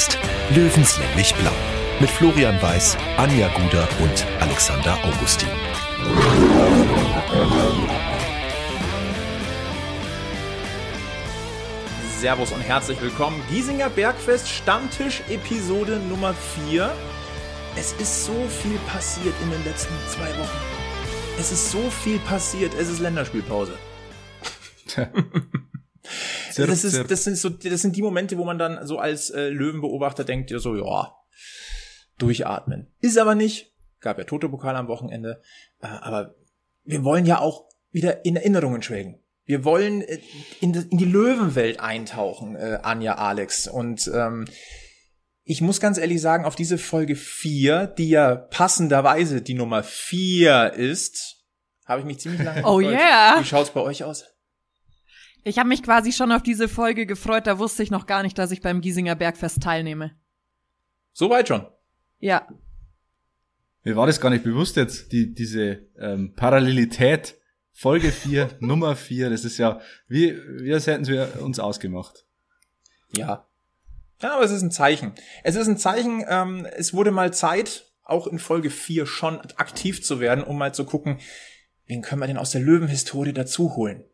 Bergfest. Löwenslänglich blau. Mit Florian Weiß, Anja Guder und Alexander Augustin. Servus und herzlich willkommen. Giesinger Bergfest Stammtisch Episode Nummer 4. Es ist so viel passiert in den letzten zwei Wochen. Es ist so viel passiert. Es ist Länderspielpause. das, ist, das, sind so, das sind die Momente, wo man dann so als äh, Löwenbeobachter denkt, ja so, ja, durchatmen. Ist aber nicht. Gab ja Toto-Pokal am Wochenende. Äh, aber wir wollen ja auch wieder in Erinnerungen schwelgen. Wir wollen äh, in, in die Löwenwelt eintauchen, äh, Anja, Alex. Und ähm, ich muss ganz ehrlich sagen, auf diese Folge 4, die ja passenderweise die Nummer 4 ist, habe ich mich ziemlich lange Oh gefreut. yeah. Wie schaut's bei euch aus? Ich habe mich quasi schon auf diese Folge gefreut, da wusste ich noch gar nicht, dass ich beim Giesinger Bergfest teilnehme. Soweit schon. Ja. Mir war das gar nicht bewusst jetzt, die, diese ähm, Parallelität. Folge 4, Nummer 4, das ist ja, wie, wie als hätten wir uns ausgemacht. Ja. Ja, aber es ist ein Zeichen. Es ist ein Zeichen, ähm, es wurde mal Zeit, auch in Folge 4 schon aktiv zu werden, um mal zu gucken, wen können wir denn aus der Löwenhistorie dazu holen.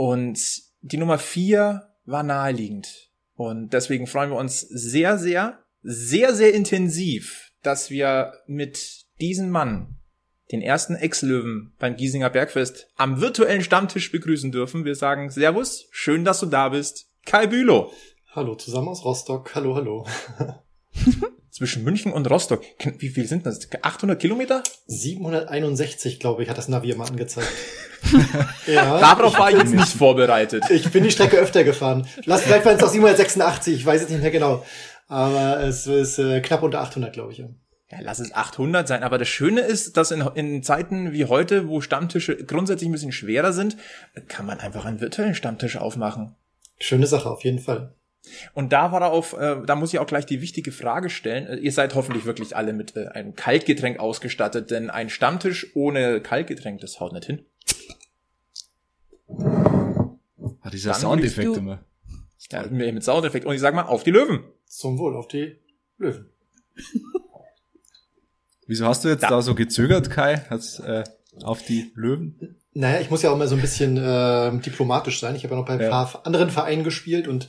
Und die Nummer 4 war naheliegend. Und deswegen freuen wir uns sehr, sehr, sehr, sehr intensiv, dass wir mit diesem Mann den ersten Ex-Löwen beim Giesinger Bergfest am virtuellen Stammtisch begrüßen dürfen. Wir sagen Servus, schön, dass du da bist. Kai Bülow. Hallo, zusammen aus Rostock. Hallo, hallo. Zwischen München und Rostock. Wie viel sind das? 800 Kilometer? 761, glaube ich, hat das Navi immer angezeigt. ja, Darauf war ich jetzt nicht vorbereitet. Ich bin die Strecke öfter gefahren. Lass vielleicht waren es auch 786, ich weiß es nicht mehr genau. Aber es ist äh, knapp unter 800, glaube ich. Ja. Ja, lass es 800 sein. Aber das Schöne ist, dass in, in Zeiten wie heute, wo Stammtische grundsätzlich ein bisschen schwerer sind, kann man einfach einen virtuellen Stammtisch aufmachen. Schöne Sache, auf jeden Fall. Und da war er auf, äh, da muss ich auch gleich die wichtige Frage stellen. Äh, ihr seid hoffentlich wirklich alle mit äh, einem Kaltgetränk ausgestattet, denn ein Stammtisch ohne Kaltgetränk, das haut nicht hin. Hat dieser Soundeffekt immer. Ja, mit Soundeffekt. Und ich sag mal, auf die Löwen. Zum Wohl, auf die Löwen. Wieso hast du jetzt da, da so gezögert, Kai? Hat's, äh, auf die Löwen? Naja, ich muss ja auch mal so ein bisschen äh, diplomatisch sein. Ich habe ja noch bei ein ja. paar anderen Vereinen gespielt und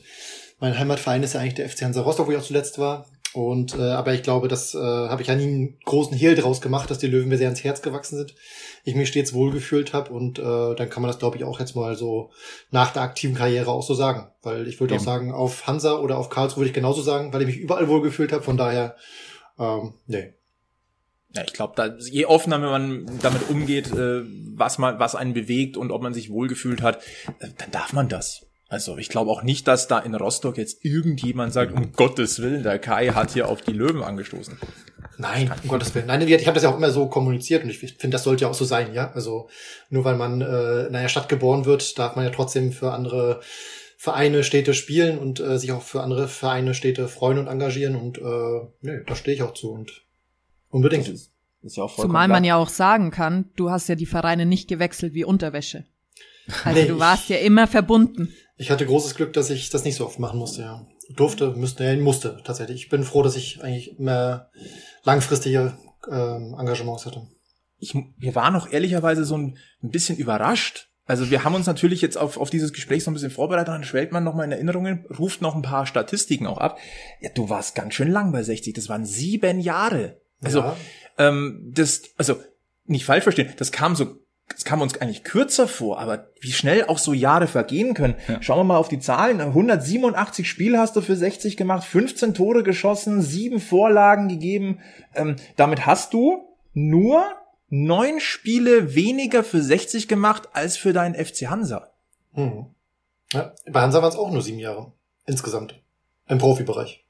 mein Heimatverein ist ja eigentlich der FC Hansa Rostock, wo ich auch zuletzt war. Und äh, aber ich glaube, das äh, habe ich ja nie einen großen Hehl draus gemacht, dass die Löwen mir sehr ans Herz gewachsen sind. Ich mich stets wohlgefühlt habe und äh, dann kann man das, glaube ich, auch jetzt mal so nach der aktiven Karriere auch so sagen. Weil ich würde auch sagen, auf Hansa oder auf Karlsruhe würde ich genauso sagen, weil ich mich überall wohlgefühlt habe. Von daher, ähm, nee, ja, ich glaube, da, je offener man damit umgeht, äh, was man, was einen bewegt und ob man sich wohlgefühlt hat, äh, dann darf man das. Also ich glaube auch nicht, dass da in Rostock jetzt irgendjemand sagt, um Gottes Willen, der Kai hat hier auf die Löwen angestoßen. Nein, um Gottes Willen. Nein, ich habe das ja auch immer so kommuniziert und ich finde, das sollte ja auch so sein, ja. Also nur weil man äh, in einer Stadt geboren wird, darf man ja trotzdem für andere Vereine, Städte spielen und äh, sich auch für andere Vereine, Städte freuen und engagieren und äh, nee, da stehe ich auch zu und Unbedingt. Das ist, ist ja auch Zumal man ja auch sagen kann, du hast ja die Vereine nicht gewechselt wie Unterwäsche. Also nee, du warst ja immer verbunden. Ich hatte großes Glück, dass ich das nicht so oft machen musste, ja. Durfte, müsste, ja, musste tatsächlich. Ich bin froh, dass ich eigentlich mehr langfristige ähm, Engagements hatte. Ich, wir waren auch ehrlicherweise so ein, ein bisschen überrascht, also wir haben uns natürlich jetzt auf, auf dieses Gespräch so ein bisschen vorbereitet, dann schwelgt man nochmal in Erinnerungen, ruft noch ein paar Statistiken auch ab. Ja, du warst ganz schön lang bei 60, das waren sieben Jahre. Also, ja. ähm, das, also, nicht falsch verstehen, das kam so, das kam uns eigentlich kürzer vor, aber wie schnell auch so Jahre vergehen können. Ja. Schauen wir mal auf die Zahlen. 187 Spiele hast du für 60 gemacht, 15 Tore geschossen, sieben Vorlagen gegeben. Ähm, damit hast du nur neun Spiele weniger für 60 gemacht als für deinen FC Hansa. Hm. Ja, bei Hansa waren es auch nur sieben Jahre insgesamt im Profibereich.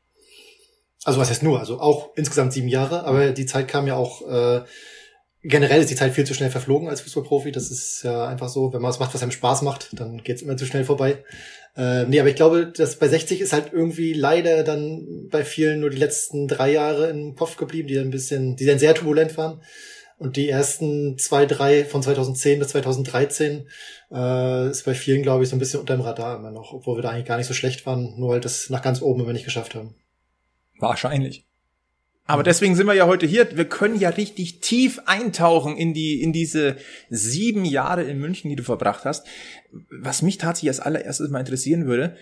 Also was heißt nur, also auch insgesamt sieben Jahre, aber die Zeit kam ja auch, äh, generell ist die Zeit viel zu schnell verflogen als Fußballprofi. Das ist ja einfach so, wenn man was macht, was einem Spaß macht, dann geht's immer zu schnell vorbei. Äh, nee, aber ich glaube, dass bei 60 ist halt irgendwie leider dann bei vielen nur die letzten drei Jahre im Kopf geblieben, die dann ein bisschen, die dann sehr turbulent waren. Und die ersten zwei, drei von 2010 bis 2013 äh, ist bei vielen, glaube ich, so ein bisschen unter dem Radar immer noch, obwohl wir da eigentlich gar nicht so schlecht waren, nur halt das nach ganz oben immer nicht geschafft haben. Wahrscheinlich. Aber deswegen sind wir ja heute hier. Wir können ja richtig tief eintauchen in die, in diese sieben Jahre in München, die du verbracht hast. Was mich tatsächlich als allererstes mal interessieren würde,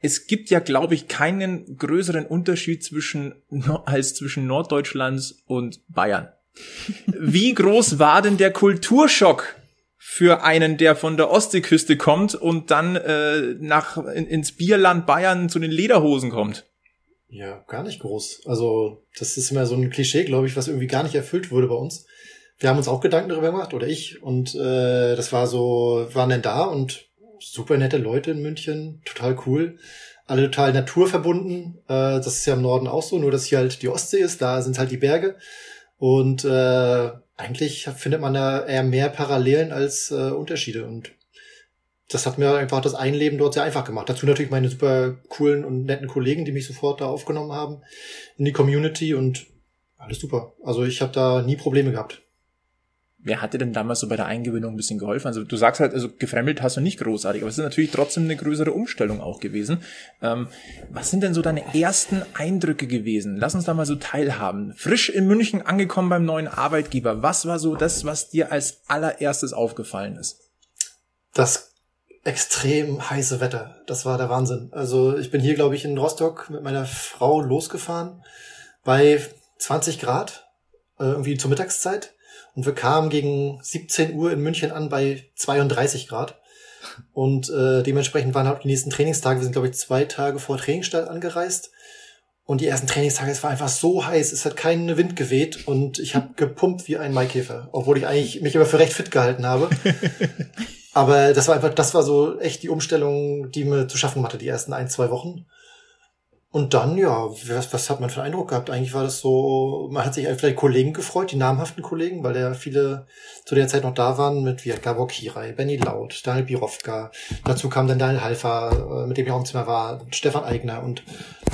es gibt ja, glaube ich, keinen größeren Unterschied zwischen, als zwischen Norddeutschlands und Bayern. Wie groß war denn der Kulturschock für einen, der von der Ostseeküste kommt und dann äh, nach in, ins Bierland Bayern zu den Lederhosen kommt? Ja, gar nicht groß. Also, das ist immer so ein Klischee, glaube ich, was irgendwie gar nicht erfüllt wurde bei uns. Wir haben uns auch Gedanken darüber gemacht, oder ich, und äh, das war so, waren denn da und super nette Leute in München, total cool. Alle total naturverbunden. Äh, das ist ja im Norden auch so, nur dass hier halt die Ostsee ist, da sind halt die Berge. Und äh, eigentlich findet man da eher mehr Parallelen als äh, Unterschiede. Und das hat mir einfach das Einleben dort sehr einfach gemacht. Dazu natürlich meine super coolen und netten Kollegen, die mich sofort da aufgenommen haben in die Community und alles super. Also ich habe da nie Probleme gehabt. Wer hat dir denn damals so bei der Eingewöhnung ein bisschen geholfen? Also du sagst halt, also gefremdelt hast du nicht großartig, aber es ist natürlich trotzdem eine größere Umstellung auch gewesen. Ähm, was sind denn so deine ersten Eindrücke gewesen? Lass uns da mal so teilhaben. Frisch in München angekommen beim neuen Arbeitgeber. Was war so das, was dir als allererstes aufgefallen ist? Das extrem heiße Wetter. Das war der Wahnsinn. Also ich bin hier, glaube ich, in Rostock mit meiner Frau losgefahren bei 20 Grad, äh, irgendwie zur Mittagszeit. Und wir kamen gegen 17 Uhr in München an bei 32 Grad. Und äh, dementsprechend waren halt die nächsten Trainingstage, wir sind, glaube ich, zwei Tage vor Trainingsstart angereist. Und die ersten Trainingstage, es war einfach so heiß, es hat keinen Wind geweht und ich habe gepumpt wie ein Maikäfer, obwohl ich eigentlich mich immer für recht fit gehalten habe. Aber das war einfach, das war so echt die Umstellung, die mir zu schaffen hatte, die ersten ein, zwei Wochen. Und dann, ja, was, was hat man für einen Eindruck gehabt? Eigentlich war das so, man hat sich vielleicht Kollegen gefreut, die namhaften Kollegen, weil ja viele zu der Zeit noch da waren, mit wie Gabor Kirai, Benny Laut, Daniel Birovka. Dazu kam dann Daniel Halfer, äh, mit dem ich auch im Zimmer war, Stefan Eigner. Und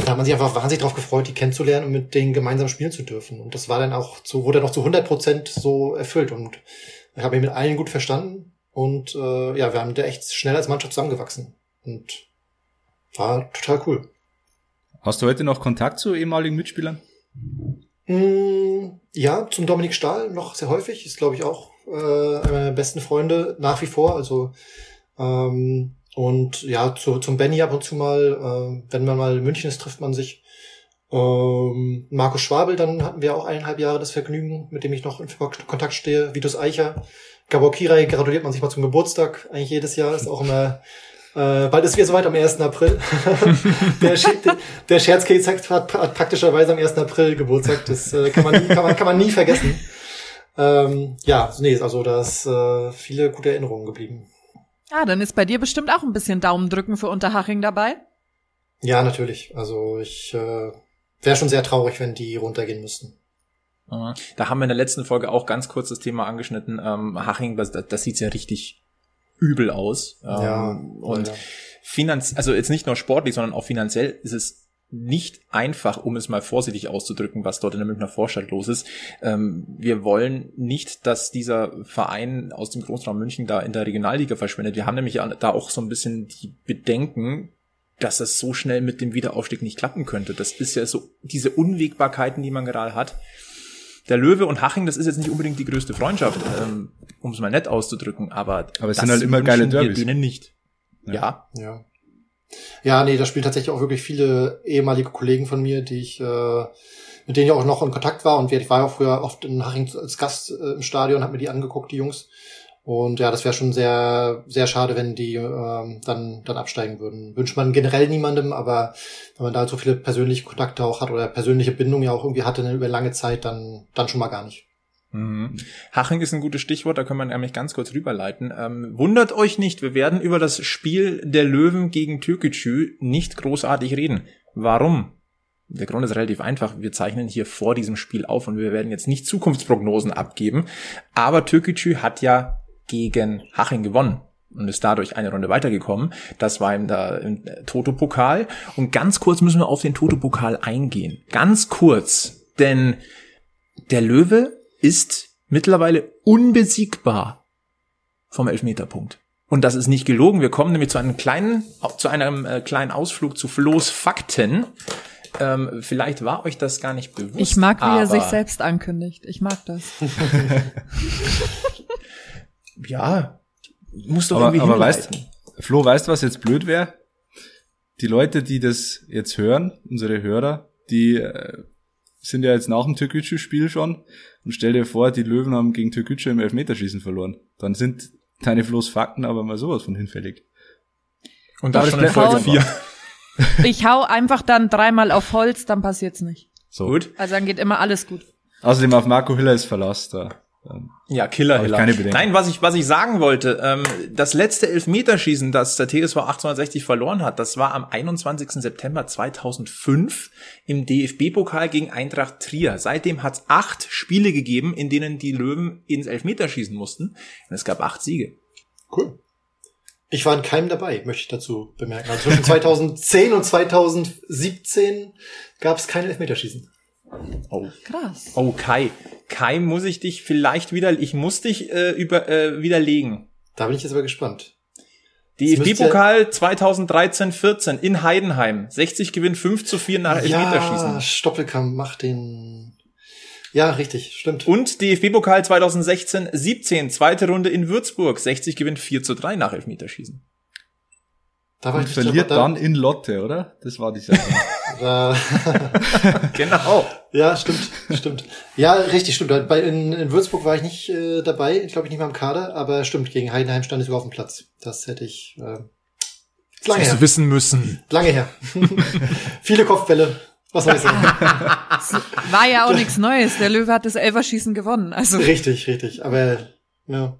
da hat man sich einfach wahnsinnig darauf gefreut, die kennenzulernen und mit denen gemeinsam spielen zu dürfen. Und das war dann auch so, wurde dann auch zu 100 Prozent so erfüllt. Und ich habe mich mit allen gut verstanden. Und äh, ja, wir haben da echt schnell als Mannschaft zusammengewachsen. Und war total cool. Hast du heute noch Kontakt zu ehemaligen Mitspielern? Mm, ja, zum Dominik Stahl noch sehr häufig. Ist, glaube ich, auch äh, einer meiner besten Freunde nach wie vor. Also ähm, und ja, zu, zum Benny ab und zu mal, äh, wenn man mal in München ist, trifft man sich. Ähm, Markus Schwabel, dann hatten wir auch eineinhalb Jahre das Vergnügen, mit dem ich noch in Kontakt stehe. Vitus Eicher. Gabor Kirai gratuliert man sich mal zum Geburtstag, eigentlich jedes Jahr. Ist auch immer äh, bald ist wieder soweit am 1. April. der, der Scherzkeks hat, hat praktischerweise am 1. April Geburtstag. Das äh, kann, man nie, kann, man, kann man nie vergessen. Ähm, ja, nee, also da ist äh, viele gute Erinnerungen geblieben. Ah, dann ist bei dir bestimmt auch ein bisschen Daumendrücken für Unterhaching dabei. Ja, natürlich. Also ich äh, wäre schon sehr traurig, wenn die runtergehen müssten. Da haben wir in der letzten Folge auch ganz kurz das Thema angeschnitten. Ähm, Haching, das, das sieht ja richtig übel aus. Ja, ähm, und ja. finanz, also jetzt nicht nur sportlich, sondern auch finanziell ist es nicht einfach, um es mal vorsichtig auszudrücken, was dort in der Münchner Vorstadt los ist. Ähm, wir wollen nicht, dass dieser Verein aus dem Großraum München da in der Regionalliga verschwindet. Wir haben nämlich da auch so ein bisschen die Bedenken, dass es so schnell mit dem Wiederaufstieg nicht klappen könnte. Das ist ja so diese Unwägbarkeiten, die man gerade hat der Löwe und Haching, das ist jetzt nicht unbedingt die größte Freundschaft, ähm, um es mal nett auszudrücken, aber, aber es sind halt immer geile Derbys. Wir denen nicht. Ja. ja. Ja, nee, da spielen tatsächlich auch wirklich viele ehemalige Kollegen von mir, die ich, äh, mit denen ich auch noch in Kontakt war und ich war ja auch früher oft in Haching als Gast äh, im Stadion, habe mir die angeguckt, die Jungs. Und ja, das wäre schon sehr, sehr schade, wenn die ähm, dann, dann absteigen würden. Wünscht man generell niemandem, aber wenn man da so viele persönliche Kontakte auch hat oder persönliche Bindung ja auch irgendwie hatte über lange Zeit, dann, dann schon mal gar nicht. Mhm. Haching ist ein gutes Stichwort, da können wir nämlich ganz kurz rüberleiten. Ähm, wundert euch nicht, wir werden über das Spiel der Löwen gegen Türkgücü nicht großartig reden. Warum? Der Grund ist relativ einfach. Wir zeichnen hier vor diesem Spiel auf und wir werden jetzt nicht Zukunftsprognosen abgeben. Aber Türkgücü hat ja gegen Haching gewonnen und ist dadurch eine Runde weitergekommen. Das war im, da, im Toto-Pokal. Und ganz kurz müssen wir auf den Toto-Pokal eingehen. Ganz kurz, denn der Löwe ist mittlerweile unbesiegbar vom Elfmeterpunkt. Und das ist nicht gelogen. Wir kommen nämlich zu einem kleinen, zu einem äh, kleinen Ausflug zu Flo's Fakten. Ähm, vielleicht war euch das gar nicht bewusst. Ich mag, wie er sich selbst ankündigt. Ich mag das. Ja, musst doch Aber, irgendwie aber hinleiten. weißt, Flo, weißt du, was jetzt blöd wäre? Die Leute, die das jetzt hören, unsere Hörer, die äh, sind ja jetzt nach dem Türkgücü-Spiel schon und stell dir vor, die Löwen haben gegen Türkgücü im Elfmeterschießen verloren. Dann sind deine Flo's Fakten aber mal sowas von hinfällig. Und das Aber schon in Folge 4. Ich hau einfach dann dreimal auf Holz, dann passiert's nicht. So. Gut. Also dann geht immer alles gut. Außerdem auf Marco Hiller ist Verlass da. Ähm, Ja, Killer, Hiller. keine Bedenken. Nein, was ich, was ich sagen wollte, ähm, das letzte Elfmeterschießen, das der TSV 1860 verloren hat, das war am 21. September 2005 im DFB-Pokal gegen Eintracht Trier. Seitdem hat es acht Spiele gegeben, in denen die Löwen ins Elfmeterschießen mussten. Und es gab acht Siege. Cool. Ich war in keinem dabei, möchte ich dazu bemerken. Also zwischen 2010 und 2017 gab es kein Elfmeterschießen. Oh. Krass. Oh, Kai. Kai muss ich dich vielleicht wieder, ich muss dich äh, über, äh, widerlegen. Da bin ich jetzt aber gespannt. DFB-Pokal 2013-14 in Heidenheim. 60 gewinnt 5 zu 4 nach Elfmeterschießen. Ja, Stoppelkamp macht den. Ja, richtig, stimmt. Und DFB-Pokal 2016-17, zweite Runde in Würzburg. 60 gewinnt 4 zu 3 nach Elfmeterschießen. Da war und ich verliert da, dann in Lotte, oder? Das war die Sache. Genau. ja, stimmt, stimmt. Ja, richtig, stimmt. Bei, in, in Würzburg war ich nicht äh, dabei, glaube ich nicht mal im Kader, aber stimmt, gegen Heidenheim stand ich sogar auf dem Platz. Das hätte ich. Äh, ist lange her. wissen müssen. Lange her. Viele Kopfbälle. Was soll ich sagen? War ja auch nichts Neues. Der Löwe hat das Elferschießen gewonnen. Also richtig, richtig. Aber ja.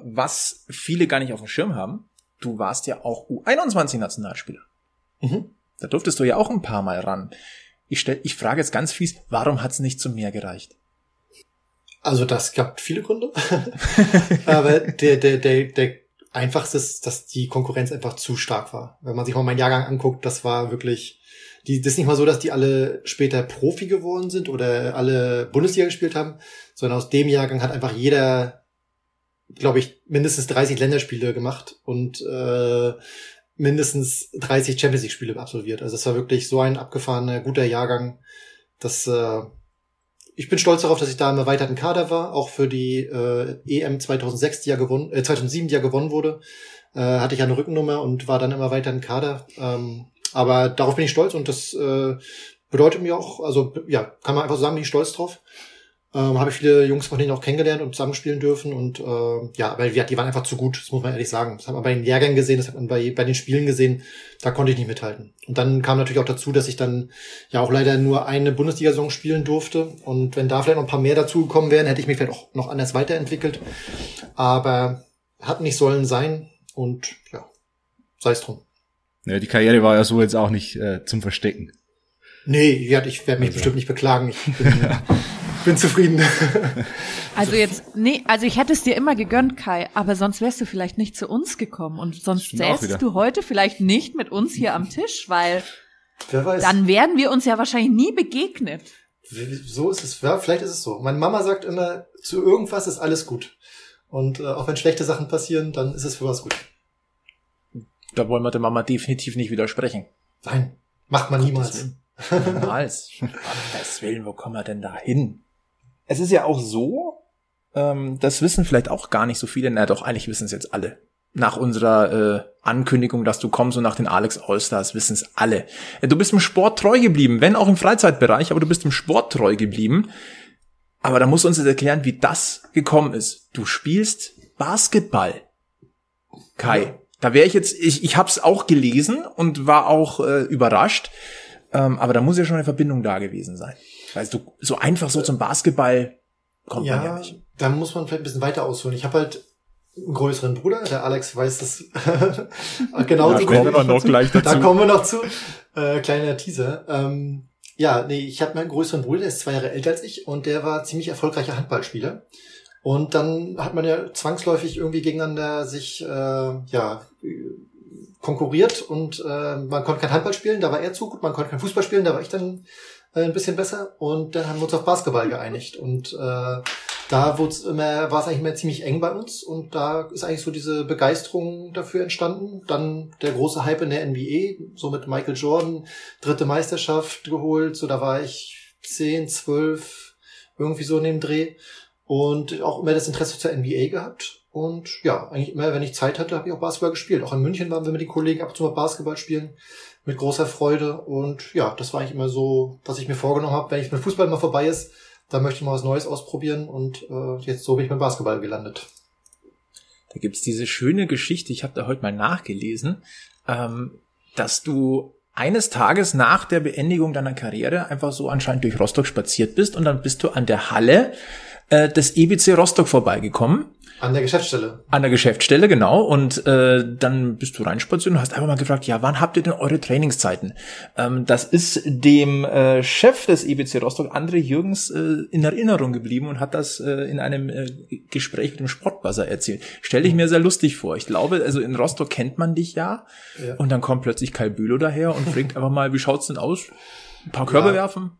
Was viele gar nicht auf dem Schirm haben, du warst ja auch U21-Nationalspieler. Mhm. Da durftest du ja auch ein paar Mal ran. Ich, stell, ich frage jetzt ganz fies, warum hat's nicht zu mehr gereicht? Also das gab viele Gründe. Aber der, der, der, der einfachste ist, dass die Konkurrenz einfach zu stark war. Wenn man sich mal meinen Jahrgang anguckt, das war wirklich, die, das ist nicht mal so, dass die alle später Profi geworden sind oder alle Bundesliga gespielt haben, sondern aus dem Jahrgang hat einfach jeder, glaube ich, mindestens 30 Länderspiele gemacht und äh, mindestens 30 Champions League Spiele absolviert. Also es war wirklich so ein abgefahrener, guter Jahrgang, dass äh, ich bin stolz darauf, dass ich da im erweiterten Kader war, auch für die äh, EM 2006, die ja gewonnen, äh, 2007, die ja gewonnen wurde, äh, hatte ich eine Rückennummer und war dann im erweiterten Kader. Ähm, aber darauf bin ich stolz und das äh, bedeutet mir auch, also ja, kann man einfach sagen, bin ich stolz drauf. Ähm, habe ich viele Jungs von denen auch kennengelernt und zusammenspielen dürfen und äh, ja, aber die, waren einfach zu gut, das muss man ehrlich sagen. Das hat man bei den Lehrgängen gesehen, das hat man bei, bei den Spielen gesehen, da konnte ich nicht mithalten. Und dann kam natürlich auch dazu, dass ich dann ja auch leider nur eine Bundesliga-Saison spielen durfte und wenn da vielleicht noch ein paar mehr dazugekommen wären, hätte ich mich vielleicht auch noch anders weiterentwickelt. Aber hat nicht sollen sein und ja, sei es drum. ja, die Karriere war ja so jetzt auch nicht äh, zum Verstecken. Nee, ich werde mich Also. bestimmt nicht beklagen. Ich bin, bin zufrieden. Also jetzt, nee, also ich hätte es dir immer gegönnt, Kai, aber sonst wärst du vielleicht nicht zu uns gekommen und sonst säßt du heute vielleicht nicht mit uns hier am Tisch, weil Wer weiß. dann wären wir uns ja wahrscheinlich nie begegnet. So ist es. Ja, vielleicht ist es so. Meine Mama sagt immer, zu irgendwas ist alles gut. Und äh, auch wenn schlechte Sachen passieren, dann ist es für was gut. Da wollen wir der Mama definitiv nicht widersprechen. Nein, macht man niemals. Niemals. Gottes Willen, wo kommen wir denn da hin? Es ist ja auch so, ähm, das wissen vielleicht auch gar nicht so viele, na doch, eigentlich wissen es jetzt alle. Nach unserer äh, Ankündigung, dass du kommst und nach den Alex Allstars wissen es alle. Äh, Du bist im Sport treu geblieben, wenn auch im Freizeitbereich, aber du bist im Sport treu geblieben. Aber da musst du uns jetzt erklären, wie das gekommen ist. Du spielst Basketball. Kai, Ja. da wäre ich jetzt, ich, ich habe es auch gelesen und war auch äh, überrascht. Ähm, aber da muss ja schon eine Verbindung da gewesen sein. Weißt du, so einfach so zum Basketball kommt man ja Ja, nicht. da muss man vielleicht ein bisschen weiter ausholen. Ich habe halt einen größeren Bruder, der Alex weiß das genau. Da kommen wir noch gleich dazu. Da kommen wir noch zu. Äh, kleiner Teaser. Ähm, ja, nee, ich habe meinen größeren Bruder, der ist zwei Jahre älter als ich und der war ziemlich erfolgreicher Handballspieler. Und dann hat man ja zwangsläufig irgendwie gegeneinander sich äh, ja konkurriert und äh, man konnte kein Handball spielen, da war er zu gut, man konnte kein Fußball spielen, da war ich dann ein bisschen besser und dann haben wir uns auf Basketball geeinigt und äh, da wurde immer, war es eigentlich immer ziemlich eng bei uns und da ist eigentlich so diese Begeisterung dafür entstanden. Dann der große Hype in der NBA, so mit Michael Jordan, dritte Meisterschaft geholt, so da war ich zehn, zwölf, irgendwie so in dem Dreh und auch immer das Interesse zur NBA gehabt. Und ja, eigentlich immer, wenn ich Zeit hatte, habe ich auch Basketball gespielt. Auch in München waren wir mit den Kollegen ab und zu mal Basketball spielen mit großer Freude. Und ja, das war eigentlich immer so, was ich mir vorgenommen habe, wenn ich mit Fußball mal vorbei ist, da möchte ich mal was Neues ausprobieren und äh, jetzt so bin ich beim Basketball gelandet. Da gibt's diese schöne Geschichte, ich habe da heute mal nachgelesen, ähm, dass du eines Tages nach der Beendigung deiner Karriere einfach so anscheinend durch Rostock spaziert bist und dann bist du an der Halle äh, des EBC Rostock vorbeigekommen An der Geschäftsstelle. An der Geschäftsstelle, genau. Und äh, dann bist du reinspaziert und hast einfach mal gefragt, ja, wann habt ihr denn eure Trainingszeiten? Ähm, das ist dem äh, Chef des EBC Rostock, André Jürgens, äh, in Erinnerung geblieben und hat das äh, in einem äh, Gespräch mit dem Sportbuzzer erzählt. Stell ich mir sehr lustig vor. Ich glaube, also in Rostock kennt man dich ja. Ja. Und dann kommt plötzlich Kai Bülow daher und fragt einfach mal, wie schaut's denn aus? Ein paar Körbe Ja. werfen?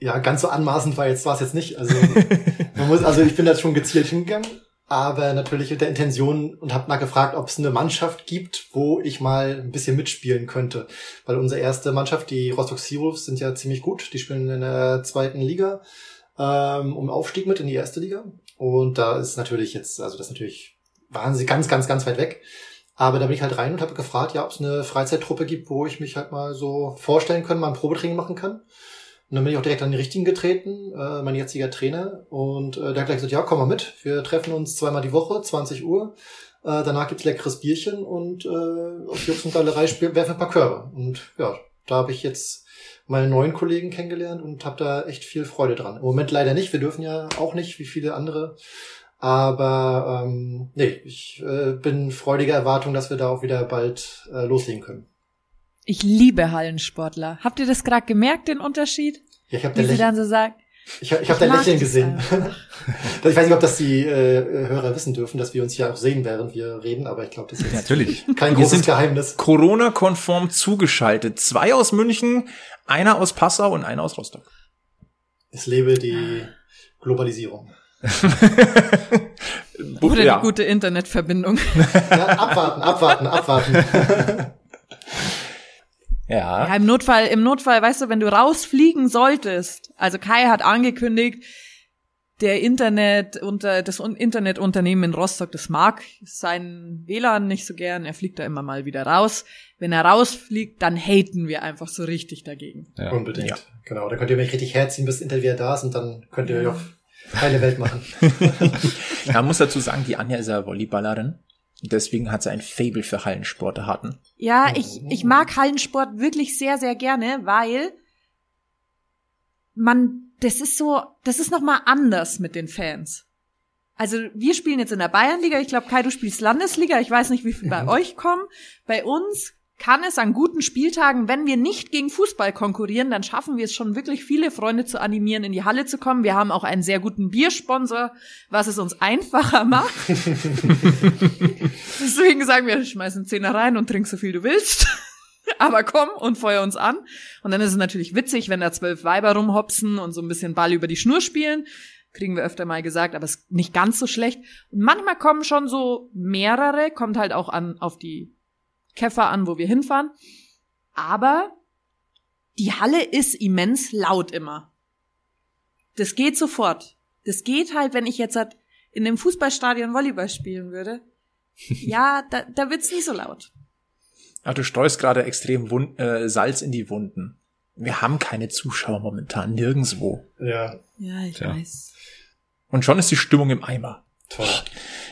Ja, ganz so anmaßend war jetzt war es jetzt nicht. Also man muss, also ich bin da schon gezielt hingegangen, aber natürlich mit der Intention und habe mal gefragt, ob es eine Mannschaft gibt, wo ich mal ein bisschen mitspielen könnte, weil unsere erste Mannschaft, die Rostock Seawolves, sind ja ziemlich gut. Die spielen in der zweiten Liga ähm, um Aufstieg mit in die erste Liga und da ist natürlich jetzt, also das ist natürlich waren sie ganz, ganz, ganz weit weg. Aber da bin ich halt rein und habe gefragt, ja, ob es eine Freizeittruppe gibt, wo ich mich halt mal so vorstellen kann, mal ein Probetraining machen kann. Und dann bin ich auch direkt an den richtigen getreten, äh, mein jetziger Trainer. Und äh, der hat gleich gesagt, ja, komm mal mit. Wir treffen uns zweimal die Woche, 20 Uhr. Äh, danach gibt's leckeres Bierchen und äh, auf Jux und spielen, werfen ein paar Körbe. Und ja, da habe ich jetzt meine neuen Kollegen kennengelernt und habe da echt viel Freude dran. Im Moment leider nicht. Wir dürfen ja auch nicht, wie viele andere. Aber ähm, nee, ich äh, bin freudiger Erwartung, dass wir da auch wieder bald äh, loslegen können. Ich liebe Hallensportler. Habt ihr das gerade gemerkt, den Unterschied? Ja, ich habe Wie sie Lächeln, dann so sagen, ich hab, ich hab ich dein Lächeln gesehen. ich weiß nicht, ob das die äh, Hörer wissen dürfen, dass wir uns ja auch sehen, während wir reden, aber ich glaube, das ist jetzt Natürlich. kein Wir großes sind- Geheimnis. Corona-konform zugeschaltet. Zwei aus München, einer aus Passau und einer aus Rostock. Es lebe die Globalisierung. oder Ja. die gute Internetverbindung. Ja, abwarten, abwarten, abwarten. Ja. Ja, im Notfall, im Notfall, weißt du, wenn du rausfliegen solltest. Also Kai hat angekündigt, der Internet unter das Un- Internetunternehmen in Rostock, das mag sein WLAN nicht so gern. Er fliegt da immer mal wieder raus. Wenn er rausfliegt, dann haten wir einfach so richtig dagegen. Ja. Unbedingt. Ja. Genau, da könnt ihr mich richtig herziehen, bis das Internet wieder da ist und dann könnt ihr euch auf heile Welt machen. Man muss dazu sagen, die Anja ist ja Volleyballerin. Deswegen hat sie ein Fable für Hallensportarten. Ja, ich, ich mag Hallensport wirklich sehr, sehr gerne, weil man, das ist so, das ist nochmal anders mit den Fans. Also wir spielen jetzt in der Bayernliga, ich glaube Kai, du spielst Landesliga, ich weiß nicht, wie viel bei euch kommen. Bei uns kann es an guten Spieltagen, wenn wir nicht gegen Fußball konkurrieren, dann schaffen wir es schon wirklich viele Freunde zu animieren, in die Halle zu kommen. Wir haben auch einen sehr guten Biersponsor, was es uns einfacher macht. Deswegen sagen wir, schmeiß einen Zehner rein und trink so viel du willst. Aber komm und feuer uns an. Und dann ist es natürlich witzig, wenn da zwölf Weiber rumhopsen und so ein bisschen Ball über die Schnur spielen. Kriegen wir öfter mal gesagt, aber es ist nicht ganz so schlecht. Und manchmal kommen schon so mehrere, kommt halt auch an, auf die Käfer an, wo wir hinfahren. Aber die Halle ist immens laut immer. Das geht sofort. Das geht halt, wenn ich jetzt halt in dem Fußballstadion Volleyball spielen würde. Ja, da, da wird's nicht so laut. Ach, du streust gerade extrem Wund äh, Salz in die Wunden. Wir haben keine Zuschauer momentan, nirgendwo. Ja, Ja, ich Tja. weiß. Und schon ist die Stimmung im Eimer. toll.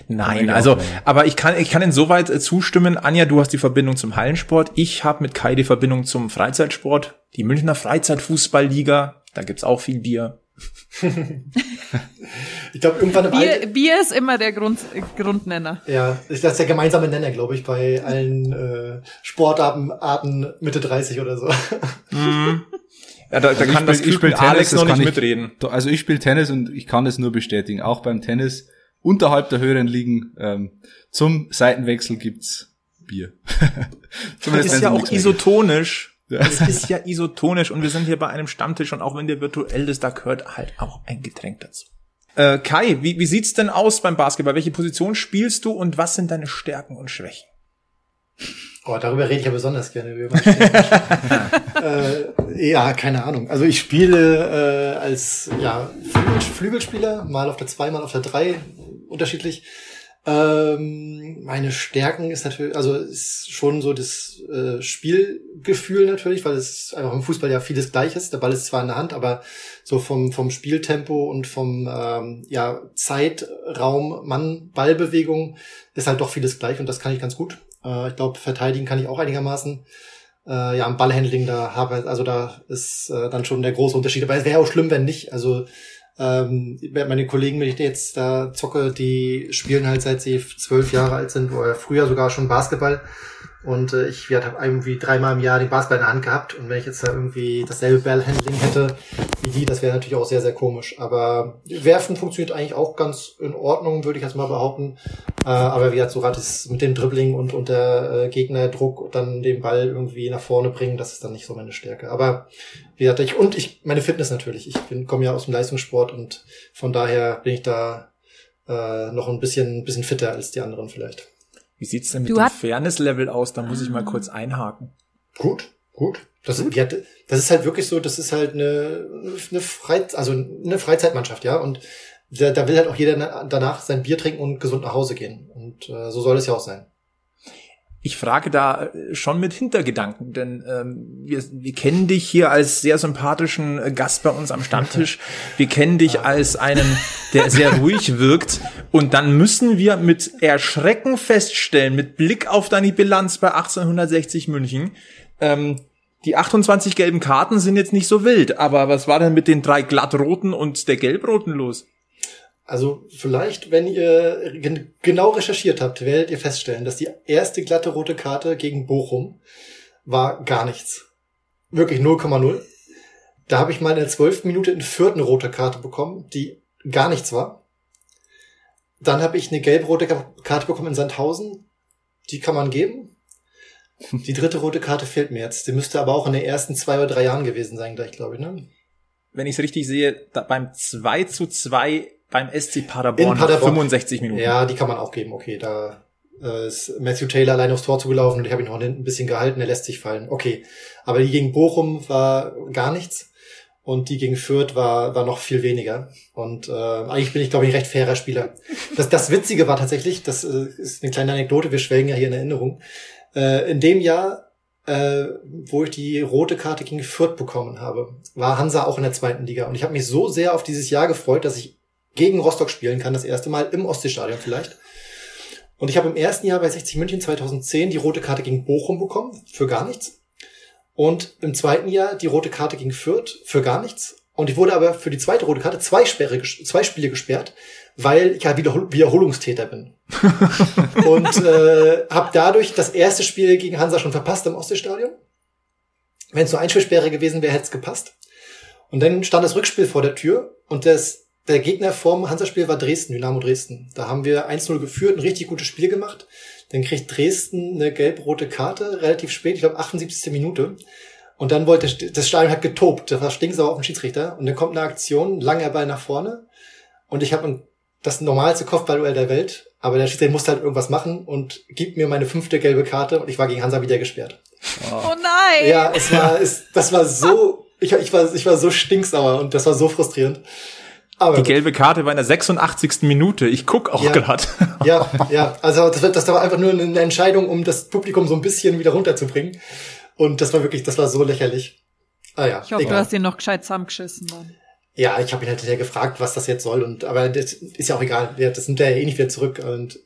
Nein, also, aber ich kann, ich kann insoweit äh, zustimmen. Anja, du hast die Verbindung zum Hallensport. Ich habe mit Kai die Verbindung zum Freizeitsport. Die Münchner Freizeitfußballliga. Da gibt's auch viel Bier. Ich glaube, irgendwann im Alter, Bier, Bier ist immer der Grund, äh, Grundnenner. ja, ist das der gemeinsame Nenner, glaube ich, bei allen äh, Sportarten Arten Mitte 30 oder so. Ja, da, da Also kann ich das spiel- ich spiel Tennis, Alex das noch nicht kann ich- mitreden. Also ich spiele Tennis und ich kann es nur bestätigen. Auch beim Tennis unterhalb der höheren Ligen ähm, zum Seitenwechsel gibt's Bier. Zumindest ist wenn's ja auch isotonisch. Es ist ja isotonisch und wir sind hier bei einem Stammtisch und auch wenn der virtuell ist, da gehört halt auch ein Getränk dazu. Äh, Kai, wie, wie sieht's denn aus beim Basketball? Welche Position spielst du und was sind deine Stärken und Schwächen? Oh, darüber rede ich ja besonders gerne. Über äh, ja, keine Ahnung. Also ich spiele äh, als ja, Flügel, Flügelspieler, mal auf der 2, mal auf der 3, unterschiedlich. Ähm, meine Stärken ist natürlich, also ist schon so das äh, Spielgefühl natürlich, weil es einfach im Fußball ja vieles Gleiches. Der Ball ist zwar in der Hand, aber so vom vom Spieltempo und vom ähm, ja Zeitraum, Mann, Ballbewegung ist halt doch vieles gleich und das kann ich ganz gut. Äh, ich glaube, verteidigen kann ich auch einigermaßen. Äh, ja, im Ballhandling da habe also da ist äh, dann schon der große Unterschied. Aber es wäre auch schlimm, wenn nicht. Also ähm, meine Kollegen, wenn ich jetzt da zocke, die spielen halt seit sie zwölf Jahre alt sind, oder früher sogar schon Basketball. Und äh, ich habe irgendwie dreimal im Jahr den Basketball in der Hand gehabt. Und wenn ich jetzt da irgendwie dasselbe Ballhandling hätte wie die, das wäre natürlich auch sehr, sehr komisch. Aber Werfen funktioniert eigentlich auch ganz in Ordnung, würde ich jetzt mal behaupten. Äh, aber wie gesagt, so gerade mit dem Dribbling und unter äh, Gegnerdruck dann den Ball irgendwie nach vorne bringen, das ist dann nicht so meine Stärke. Aber wie gesagt, ich, und ich, meine Fitness natürlich. Ich komme ja aus dem Leistungssport und von daher bin ich da äh, noch ein bisschen, ein bisschen fitter als die anderen vielleicht. Wie sieht's denn mit du dem Fairness-Level aus? Da muss ich mal kurz einhaken. Gut, gut. Das, gut. Ja, das ist halt wirklich so, das ist halt eine, eine, Freizeit, also eine Freizeitmannschaft, ja. Und da, da will halt auch jeder danach sein Bier trinken und gesund nach Hause gehen. Und äh, so soll es ja auch sein ich frage da äh, schon mit Hintergedanken, denn ähm, wir, wir kennen dich hier als sehr sympathischen äh, Gast bei uns am Stammtisch. Wir kennen dich als einen, der sehr ruhig wirkt. Und dann müssen wir mit Erschrecken feststellen, mit Blick auf deine Bilanz bei 1860 München, ähm, die 28 gelben Karten sind jetzt nicht so wild. Aber was war denn mit den drei glattroten und der gelbroten los? Also vielleicht, wenn ihr genau recherchiert habt, werdet ihr feststellen, dass die erste glatte rote Karte gegen Bochum war gar nichts. Wirklich 0,0. Da habe ich mal in der zwölften Minute in vierten rote Karte bekommen, die gar nichts war. Dann habe ich eine gelb-rote Karte bekommen in Sandhausen. Die kann man geben. Die dritte rote Karte fehlt mir jetzt. Die müsste aber auch in den ersten zwei oder drei Jahren gewesen sein, gleich, glaube ich, ne? Wenn ich es richtig sehe, beim 2 zu 2 beim SC Paderborn, Paderborn 65 Minuten. Ja, die kann man auch geben. Okay, da äh, ist Matthew Taylor allein aufs Tor zugelaufen und ich habe ihn noch hinten ein bisschen gehalten, er lässt sich fallen. Okay, aber die gegen Bochum war gar nichts und die gegen Fürth war, war noch viel weniger. Und äh, eigentlich bin ich, glaube ich, ein recht fairer Spieler. Das, das Witzige war tatsächlich, das äh, ist eine kleine Anekdote, wir schwelgen ja hier in Erinnerung. Äh, in dem Jahr, äh, wo ich die rote Karte gegen Fürth bekommen habe, war Hansa auch in der zweiten Liga. Und ich habe mich so sehr auf dieses Jahr gefreut, dass ich gegen Rostock spielen kann, das erste Mal im Ostseestadion vielleicht. Und ich habe im ersten Jahr bei 60 München 2010 die rote Karte gegen Bochum bekommen, für gar nichts. Und im zweiten Jahr die rote Karte gegen Fürth, für gar nichts. Und ich wurde aber für die zweite rote Karte zwei, Sperre, zwei Spiele gesperrt, weil ich ja Wiederhol Wiederholungstäter bin. und äh, habe dadurch das erste Spiel gegen Hansa schon verpasst im Ostseestadion. Wenn es nur ein Spielsperre gewesen wäre, hätte es gepasst. Und dann stand das Rückspiel vor der Tür und das der Gegner vorm Hansa-Spiel war Dresden, Dynamo Dresden. Da haben wir 1-0 geführt, ein richtig gutes Spiel gemacht. Dann kriegt Dresden eine gelb-rote Karte, relativ spät, ich glaube 78. Minute. Und dann wollte das Stadion hat getobt, das war stinksauer auf dem Schiedsrichter. Und dann kommt eine Aktion, langer Ball nach vorne. Und ich habe das normalste Kopfballduell der Welt, aber der Schiedsrichter musste halt irgendwas machen und gibt mir meine fünfte gelbe Karte und ich war gegen Hansa wieder gesperrt. Oh, oh nein! Ja, es war, es, das war so, ich, ich, war, ich war so stinksauer und das war so frustrierend. Aber die gelbe Karte war in der 86. Minute. Ich guck auch ja, gerade. Ja, ja. Also das, das war einfach nur eine Entscheidung, um das Publikum so ein bisschen wieder runterzubringen. Und das war wirklich, das war so lächerlich. Ah ja. Ich hoffe, egal. du hast ihn noch gescheit zusammengeschissen dann. Ja, ich habe ihn halt hinterher gefragt, was das jetzt soll. Und aber das ist ja auch egal. Das nimmt er ja eh nicht wieder zurück. Und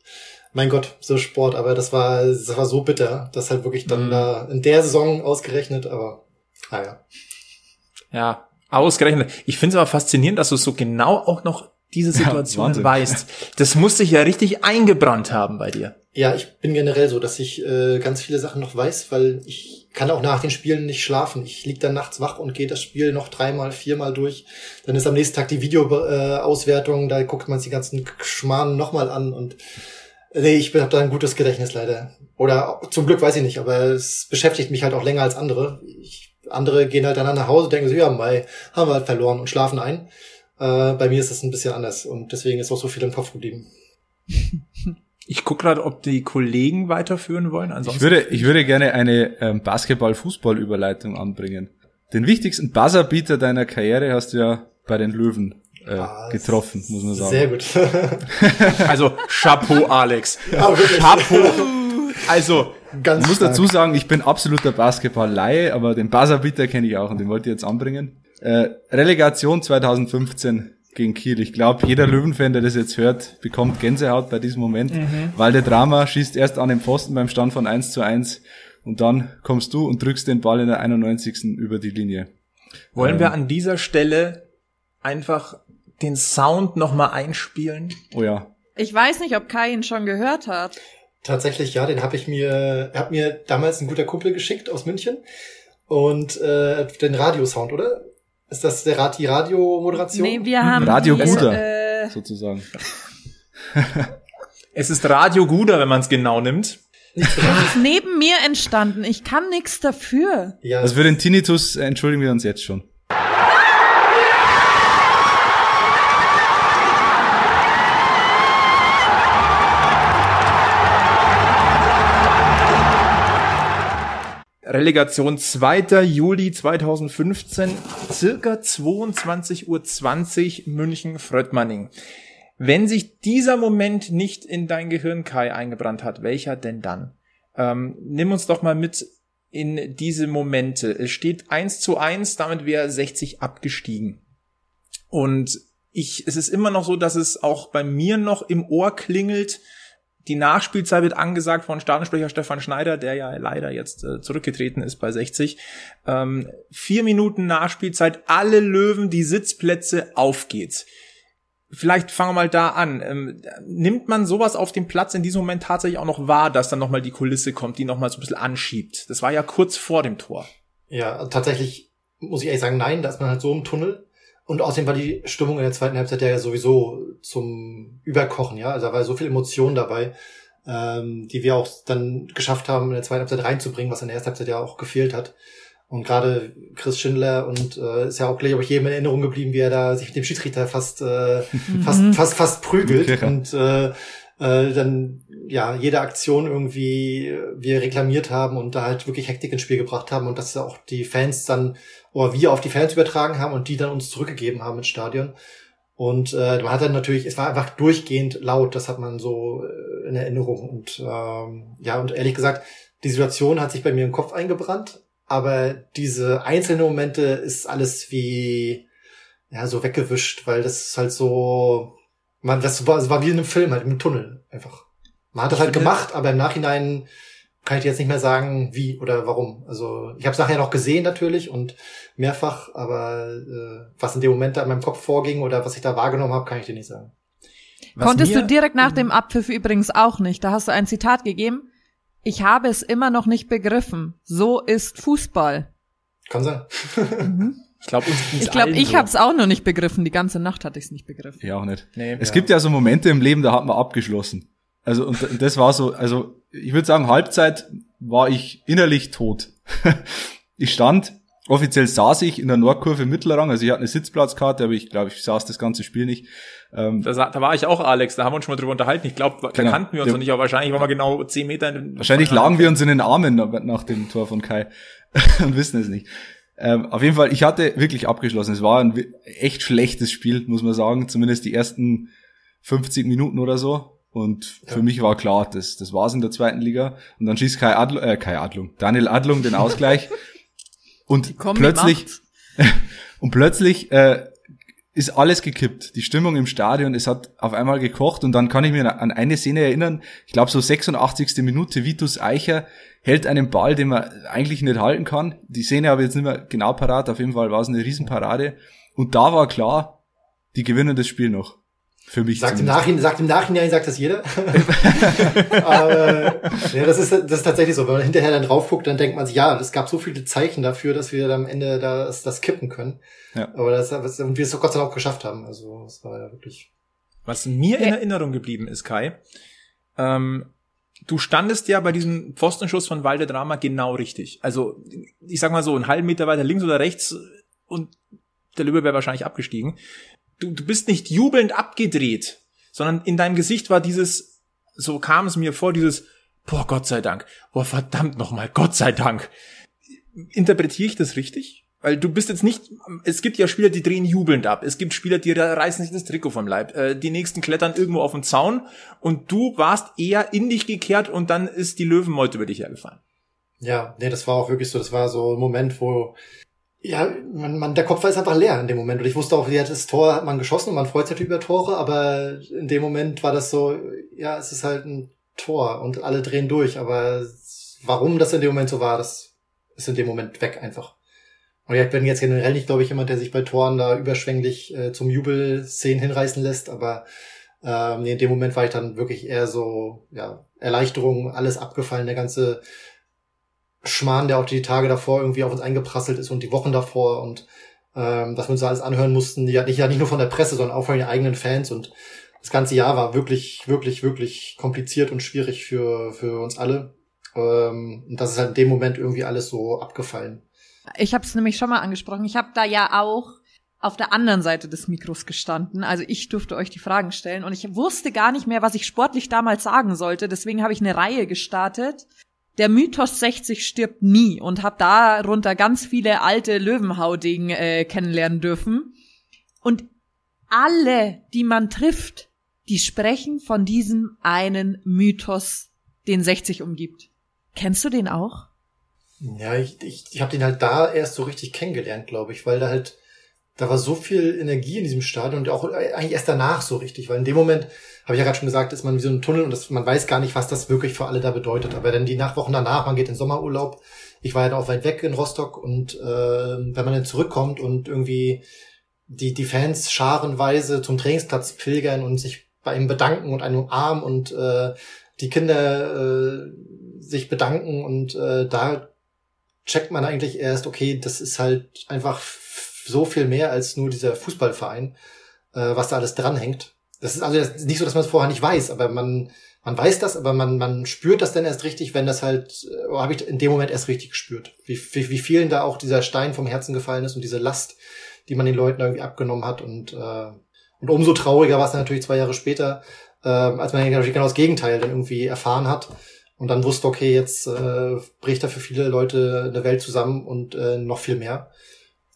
mein Gott, so Sport. Aber das war, das war so bitter, das halt wirklich dann mm. da in der Saison ausgerechnet. Aber ah ja. Ja, Ausgerechnet. Ich finde es aber faszinierend, dass du so genau auch noch diese Situation ja, weißt. Das muss sich ja richtig eingebrannt haben bei dir. Ja, ich bin generell so, dass ich äh, ganz viele Sachen noch weiß, weil ich kann auch nach den Spielen nicht schlafen. Ich lieg dann nachts wach und gehe das Spiel noch dreimal, viermal durch. Dann ist am nächsten Tag die Videoauswertung, äh, da guckt man sich die ganzen Schmarrn nochmal an und nee, ich habe da ein gutes Gedächtnis leider. Oder zum Glück weiß ich nicht, aber es beschäftigt mich halt auch länger als andere. Ich, andere gehen halt dann nach Hause, denken so, ja, Mai haben wir halt verloren und schlafen ein. Äh, bei mir ist das ein bisschen anders und deswegen ist auch so viel im Kopf geblieben. Ich gucke gerade, ob die Kollegen weiterführen wollen. Ansonsten Ich würde, ich würde gerne eine ähm, Basketball-Fußball-Überleitung anbringen. Den wichtigsten Buzzerbeater deiner Karriere hast du ja bei den Löwen äh, Ah, getroffen, muss man sagen. Sehr gut. also Chapeau, Alex. Ja. Chapeau. Also Ganz Ich muss stark. dazu sagen, ich bin absoluter Basketball-Laie, aber den Buzzerbeater kenne ich auch und den wollte ich jetzt anbringen. Äh, Relegation 2015 gegen Kiel. Ich glaube, jeder Löwenfan, der das jetzt hört, bekommt Gänsehaut bei diesem Moment, weil der Drama schießt erst an den Pfosten beim Stand von 1 zu 1 und dann kommst du und drückst den Ball in der 91. über die Linie. wollen wir an dieser Stelle einfach den Sound nochmal einspielen? Oh ja. Ich weiß nicht, ob Kai ihn schon gehört hat. Tatsächlich, ja, den habe ich mir, hat mir damals ein guter Kumpel geschickt aus München. Und äh, den Radiosound, oder? Ist das der Rad, die Radiomoderation? Nee, wir haben Radio die, Guder. Äh, Sozusagen. Es ist Radio Guder, wenn man es genau nimmt. ist neben mir entstanden. Ich kann nichts dafür. ja, Also für den Tinnitus entschuldigen wir uns jetzt schon. Relegation 2. Juli 2015, circa 22.20 Uhr München Fröttmanning. Wenn sich dieser Moment nicht in dein Gehirn, Kai, eingebrannt hat, welcher denn dann? Ähm, nimm uns doch mal mit in diese Momente. Es steht 1 zu 1, damit wäre 60 abgestiegen. Und ich, es ist immer noch so, dass es auch bei mir noch im Ohr klingelt, die Nachspielzeit wird angesagt von Stadionsprecher Stefan Schneider, der ja leider jetzt äh, zurückgetreten ist bei 60. Ähm, vier Minuten Nachspielzeit, alle Löwen, die Sitzplätze, auf geht's. Vielleicht fangen wir mal da an. Ähm, nimmt man sowas auf dem Platz in diesem Moment tatsächlich auch noch wahr, dass dann nochmal die Kulisse kommt, die nochmal so ein bisschen anschiebt? Das war ja kurz vor dem Tor. Ja, tatsächlich muss ich ehrlich sagen, nein, da ist man halt so im Tunnel. Und außerdem war die Stimmung in der zweiten Halbzeit ja sowieso zum Überkochen, ja. Also da war so viel Emotion dabei, ähm, die wir auch dann geschafft haben, in der zweiten Halbzeit reinzubringen, was in der ersten Halbzeit ja auch gefehlt hat. Und gerade Chris Schindler und äh, ist ja auch gleich, ob ich jedem in Erinnerung geblieben, wie er da sich mit dem Schiedsrichter fast, äh, fast, fast, fast prügelt Ja. und äh, äh, dann ja jede Aktion irgendwie äh, wir reklamiert haben und da halt wirklich Hektik ins Spiel gebracht haben und dass auch die Fans dann oder wir auf die Fans übertragen haben und die dann uns zurückgegeben haben ins Stadion. Und äh, man hat dann natürlich, es war einfach durchgehend laut, das hat man so äh, in Erinnerung. Und ähm, ja, und ehrlich gesagt, die Situation hat sich bei mir im Kopf eingebrannt, aber diese einzelnen Momente ist alles wie ja so weggewischt, weil das ist halt so, man, das war, das war wie in einem Film halt im Tunnel einfach. Man hat das halt gemacht, aber im Nachhinein kann ich dir jetzt nicht mehr sagen, wie oder warum. Also ich habe es nachher noch gesehen natürlich und mehrfach, aber äh, was in dem Moment da in meinem Kopf vorging oder was ich da wahrgenommen habe, kann ich dir nicht sagen. Was Konntest du direkt nach dem Abpfiff übrigens auch nicht. Da hast du ein Zitat gegeben. Ich habe es immer noch nicht begriffen. So ist Fußball. Kann sein. Ich glaube, Ich glaube, allen ich so. habe es auch noch nicht begriffen. Die ganze Nacht hatte ich es nicht begriffen. Ja, auch nicht. Nee, Es ja. gibt ja so Momente im Leben, da hat man abgeschlossen. Also und, das war so, also ich würde sagen, Halbzeit war ich innerlich tot. ich stand, offiziell saß ich in der Nordkurve Mittlerrang, also ich hatte eine Sitzplatzkarte, aber ich glaube, ich saß das ganze Spiel nicht. Ähm, Da, da war ich auch, Alex, da haben wir uns schon mal drüber unterhalten. Ich glaube, da Genau. kannten wir uns Ja. noch nicht, aber wahrscheinlich waren wir genau zehn Meter. In, wahrscheinlich lagen wir uns in den Armen nach, dem Tor von Kai und wissen es nicht. Ähm, auf jeden Fall, ich hatte wirklich abgeschlossen. Es war ein echt schlechtes Spiel, muss man sagen. Zumindest die ersten 50 Minuten oder so. Und für Ja. mich war klar, das, das war's in der zweiten Liga. Und dann schießt Kai Adlung, äh, Kai Adlung, Daniel Adlung den Ausgleich. Und plötzlich, und plötzlich äh, ist alles gekippt. Die Stimmung im Stadion, es hat auf einmal gekocht und dann kann ich mir an eine Szene erinnern, ich glaube so 86. Minute, Vitus Eicher hält einen Ball, den man eigentlich nicht halten kann. Die Szene habe ich jetzt nicht mehr genau parat, auf jeden Fall war es eine Riesenparade. Und da war klar, die gewinnen das Spiel noch. Für mich Sagt im. Nachhinein, sagt im Nachhinein, sagt das jeder. Aber ja, das, ist, das ist tatsächlich so. Wenn man hinterher dann drauf guckt, dann denkt man sich, ja, es gab so viele Zeichen dafür, dass wir am Ende das, das kippen können. Ja. Aber das, das, und wir es doch Gott sei Dank auch geschafft haben. Also es war ja wirklich. Was mir in. Erinnerung geblieben ist, Kai, ähm, du standest ja bei diesem Pfostenschuss von Waldedrama genau richtig. Also, ich sag mal so, einen halben Meter weiter links oder rechts und der Löwe wäre wahrscheinlich abgestiegen. Du, du bist nicht jubelnd abgedreht, sondern in deinem Gesicht war dieses, so kam es mir vor, dieses, boah, Gott sei Dank, boah, verdammt nochmal, Gott sei Dank. Interpretiere ich das richtig? Weil du bist jetzt nicht, es gibt ja Spieler, die drehen jubelnd ab. Es gibt Spieler, die reißen sich das Trikot vom Leib. Äh, die nächsten klettern irgendwo auf den Zaun und du warst eher in dich gekehrt und dann ist die Löwenmeute über dich hergefallen. Ja, nee, das war auch wirklich so. Das war so ein Moment, wo ja, man, man, der Kopf war jetzt einfach leer in dem Moment. Und ich wusste auch, wie das Tor hat man geschossen und man freut sich natürlich über Tore, aber in dem Moment war das so, ja, es ist halt ein Tor und alle drehen durch. Aber warum das in dem Moment so war, das ist in dem Moment weg einfach. Und ich bin jetzt generell nicht, glaube ich, jemand, der sich bei Toren da überschwänglich äh, zum Jubelszenen hinreißen lässt, aber ähm, in dem Moment war ich dann wirklich eher so, ja, Erleichterung, alles abgefallen, der ganze Schmarrn, der auch die Tage davor irgendwie auf uns eingeprasselt ist und die Wochen davor und ähm, dass wir uns da alles anhören mussten, ja nicht, ja nicht nur von der Presse, sondern auch von den eigenen Fans und das ganze Jahr war wirklich, wirklich, wirklich kompliziert und schwierig für, für uns alle. Ähm, und das ist halt in dem Moment irgendwie alles so abgefallen. Ich habe es nämlich schon mal angesprochen. Ich habe da ja auch auf der anderen Seite des Mikros gestanden. Also ich durfte euch die Fragen stellen und ich wusste gar nicht mehr, was ich sportlich damals sagen sollte. Deswegen habe ich eine Reihe gestartet. Der Mythos 60 stirbt nie und habe darunter ganz viele alte Löwenhauding äh, kennenlernen dürfen. Und alle, die man trifft, die sprechen von diesem einen Mythos, den 60 umgibt. Kennst du den auch? Ja, ich, ich, ich habe den halt da erst so richtig kennengelernt, glaube ich, weil da halt, da war so viel Energie in diesem Stadion und auch eigentlich erst danach so richtig, weil in dem Moment, habe ich ja gerade schon gesagt, ist man wie so ein Tunnel und das, man weiß gar nicht, was das wirklich für alle da bedeutet. Aber dann die Nachwochen danach, man geht in Sommerurlaub, ich war ja auch weit weg in Rostock und äh, wenn man dann zurückkommt und irgendwie die, die Fans scharenweise zum Trainingsplatz pilgern und sich bei ihm bedanken und einen umarmen und äh, die Kinder äh, sich bedanken und äh, da checkt man eigentlich erst, okay, das ist halt einfach so viel mehr als nur dieser Fußballverein, äh, was da alles dranhängt. Das ist also nicht so, dass man es vorher nicht weiß, aber man, man weiß das, aber man, man spürt das dann erst richtig, wenn das halt, äh, habe ich in dem Moment erst richtig gespürt. Wie, wie, wie vielen da auch dieser Stein vom Herzen gefallen ist und diese Last, die man den Leuten irgendwie abgenommen hat. Und, äh, und umso trauriger war es natürlich zwei Jahre später, äh, als man natürlich genau das Gegenteil dann irgendwie erfahren hat und dann wusste, okay, jetzt äh, bricht da für viele Leute eine Welt zusammen und äh, noch viel mehr.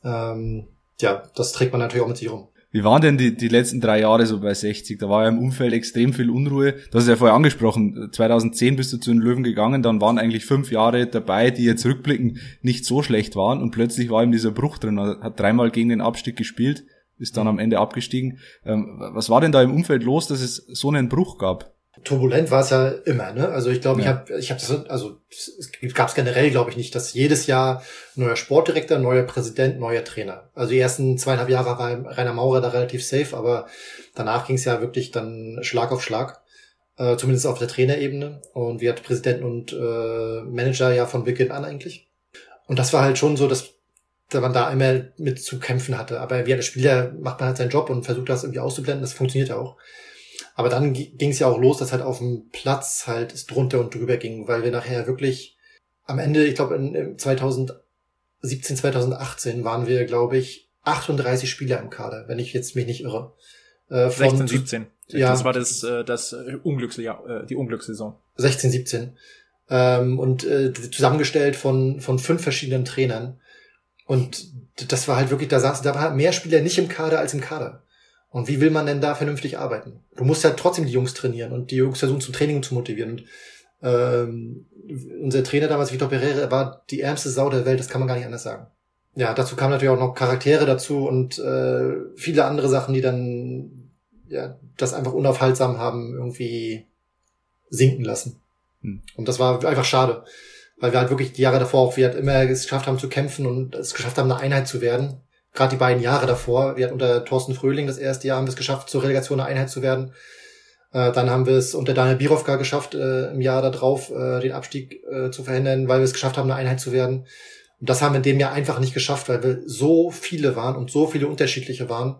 Ähm, ja, das trägt man natürlich auch mit sich rum. Wie waren denn die, die letzten drei Jahre so bei 60? Da war ja im Umfeld extrem viel Unruhe. Du hast ja vorher angesprochen, 2010 bist du zu den Löwen gegangen, dann waren eigentlich fünf Jahre dabei, die jetzt rückblicken nicht so schlecht waren und plötzlich war ihm dieser Bruch drin, er hat dreimal gegen den Abstieg gespielt, ist dann am Ende abgestiegen. Ähm, was war denn da im Umfeld los, dass es so einen Bruch gab? Turbulent war es ja immer, ne? Also ich glaube, ja. ich habe ich habe das also es gab es generell, glaube ich, nicht, dass jedes Jahr neuer Sportdirektor, neuer Präsident, neuer Trainer. Also die ersten zweieinhalb Jahre war Rainer Maurer da relativ safe, aber danach ging es ja wirklich dann Schlag auf Schlag, äh, zumindest auf der Trainerebene. Und wir hatten Präsidenten und äh, Manager ja von Beginn an eigentlich. Und das war halt schon so, dass man da immer mit zu kämpfen hatte. Aber wie als Spieler macht man halt seinen Job und versucht das irgendwie auszublenden. Das funktioniert ja auch. Aber dann ging es ja auch los, dass halt auf dem Platz halt es drunter und drüber ging, weil wir nachher wirklich am Ende, ich glaube in 2017, 2018 waren wir, glaube ich, 38 Spieler im Kader, wenn ich jetzt mich nicht irre. Äh, 16, 17. Ja, das war das, äh, das Unglücksjahr, äh, die Unglückssaison. 16, 17. Ähm, und äh, zusammengestellt von, von fünf verschiedenen Trainern. Und das war halt wirklich, da saßen, da waren mehr Spieler nicht im Kader als im Kader. Und wie will man denn da vernünftig arbeiten? Du musst ja trotzdem die Jungs trainieren und die Jungs versuchen zum Training zu motivieren. Und, ähm, unser Trainer damals, Vitor Pereira, war die ärmste Sau der Welt, das kann man gar nicht anders sagen. Ja, dazu kamen natürlich auch noch Charaktere dazu und äh, viele andere Sachen, die dann ja das einfach unaufhaltsam haben irgendwie sinken lassen. Hm. Und das war einfach schade, weil wir halt wirklich die Jahre davor auch wir halt immer es geschafft haben zu kämpfen und es geschafft haben, eine Einheit zu werden gerade die beiden Jahre davor, wir hatten unter Thorsten Fröhling das erste Jahr, haben wir es geschafft, zur Relegation eine Einheit zu werden. Äh, dann haben wir es unter Daniel Birovka geschafft, äh, im Jahr darauf äh, den Abstieg äh, zu verhindern, weil wir es geschafft haben, eine Einheit zu werden. Und das haben wir in dem Jahr einfach nicht geschafft, weil wir so viele waren und so viele unterschiedliche waren,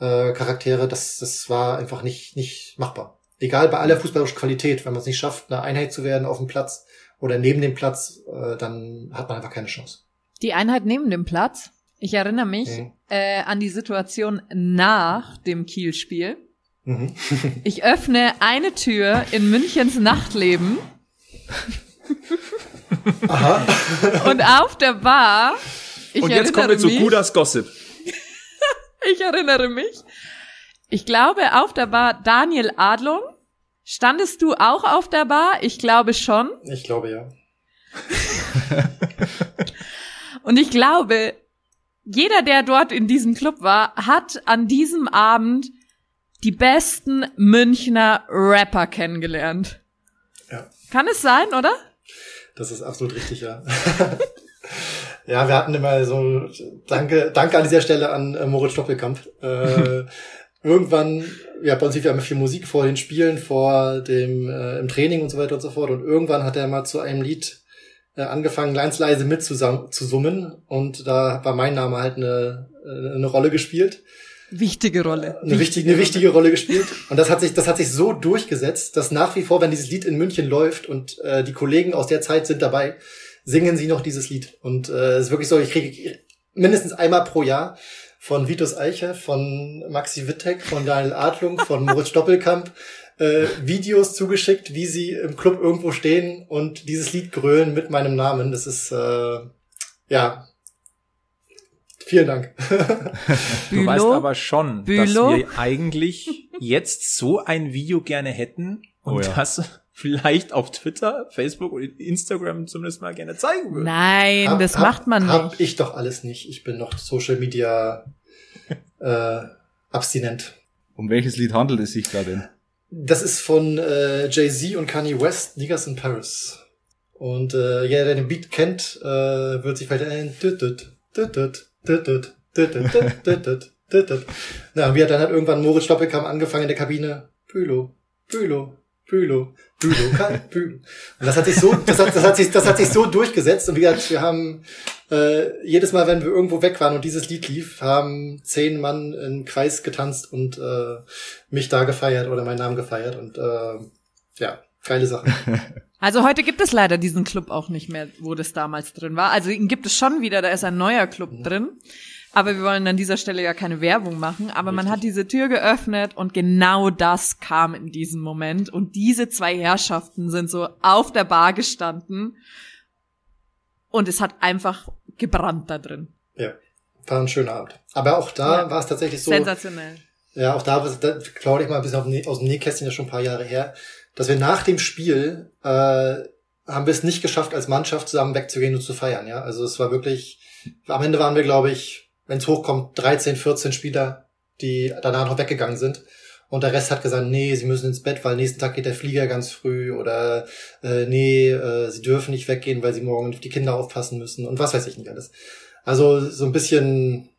äh, Charaktere, das, das war einfach nicht, nicht machbar. Egal bei aller fußballerischen Qualität, wenn man es nicht schafft, eine Einheit zu werden auf dem Platz oder neben dem Platz, äh, dann hat man einfach keine Chance. Die Einheit neben dem Platz. Ich erinnere mich Mhm. äh, an die Situation nach dem Kiel-Spiel. Mhm. Ich öffne eine Tür in Münchens Nachtleben Aha. und auf der Bar. Ich Und jetzt kommen wir zu Gudas Gossip. Ich erinnere mich. Ich glaube, auf der Bar Daniel Adlung. Standest du auch auf der Bar? Ich glaube schon. Ich glaube ja. Und ich glaube, jeder, der dort in diesem Club war, hat an diesem Abend die besten Münchner Rapper kennengelernt. Ja. Kann es sein, oder? Das ist absolut richtig, ja. ja, wir hatten immer so, danke, danke an dieser Stelle an äh, Moritz Stoppelkamp. Äh, irgendwann, ja, bei uns lief ja immer viel Musik vor den Spielen, vor dem, äh, im Training und so weiter und so fort. Und irgendwann hat er mal zu einem Lied äh, angefangen, ganz leise mit zu, zu summen. Und da war mein Name halt eine, äh, eine Rolle gespielt Wichtige Rolle. eine wichtige, eine wichtige Rolle gespielt. Und das hat sich, das hat sich so durchgesetzt, dass nach wie vor, wenn dieses Lied in München läuft und äh, die Kollegen aus der Zeit sind dabei, singen sie noch dieses Lied. Und äh, es ist wirklich so, ich kriege mindestens einmal pro Jahr von Vitus Eicher, von Maxi Wittek, von Daniel Adlung, von Moritz Stoppelkamp äh, Videos zugeschickt, wie sie im Club irgendwo stehen und dieses Lied grölen mit meinem Namen. Das ist äh, ja vielen Dank. Du weißt Bülow? aber schon, Bülow? dass wir eigentlich jetzt so ein Video gerne hätten und Oh ja. das vielleicht auf Twitter, Facebook und Instagram zumindest mal gerne zeigen würden. Nein, Hab- das hab- macht man Hab nicht. ich doch alles nicht. Ich bin noch Social Media äh, abstinent. Um welches Lied handelt es sich da denn? Das ist von äh, Jay-Z und Kanye West, Niggas in Paris. Und äh, jeder, der den Beat kennt, äh, wird sich vielleicht erinnern. Na, und wie hat dann halt irgendwann Moritz Doppelkamm angefangen in der Kabine? Bülow, Bülow, Bülow. Bülow, kann, Bülow. Und das hat sich so, das hat, das hat sich, das hat sich so durchgesetzt. Und wie gesagt, wir haben äh, jedes Mal, wenn wir irgendwo weg waren und dieses Lied lief, haben zehn Mann im Kreis getanzt und äh, mich da gefeiert oder meinen Namen gefeiert. Und äh, ja, geile Sache. Also heute gibt es leider diesen Club auch nicht mehr, wo das damals drin war. Also ihn gibt es schon wieder, da ist ein neuer Club drin. Aber wir wollen an dieser Stelle ja keine Werbung machen. Aber man hat diese Tür geöffnet und genau das kam in diesem Moment. Und diese zwei Herrschaften sind so auf der Bar gestanden. Und es hat einfach gebrannt da drin. Ja, war ein schöner Abend. Aber auch da Ja. war es tatsächlich so. Sensationell. Ja, auch da, da klaue ich mal ein bisschen aus dem Nähkästchen, das ist schon ein paar Jahre her, dass wir nach dem Spiel äh, haben wir es nicht geschafft, als Mannschaft zusammen wegzugehen und zu feiern. Ja, also es war wirklich. Am Ende waren wir, glaube ich, wenn es hochkommt, 13, 14 Spieler, die danach noch weggegangen sind. Und der Rest hat gesagt, nee, sie müssen ins Bett, weil nächsten Tag geht der Flieger ganz früh oder äh, nee, äh, sie dürfen nicht weggehen, weil sie morgen auf die Kinder aufpassen müssen und was weiß ich nicht alles. Also so ein bisschen,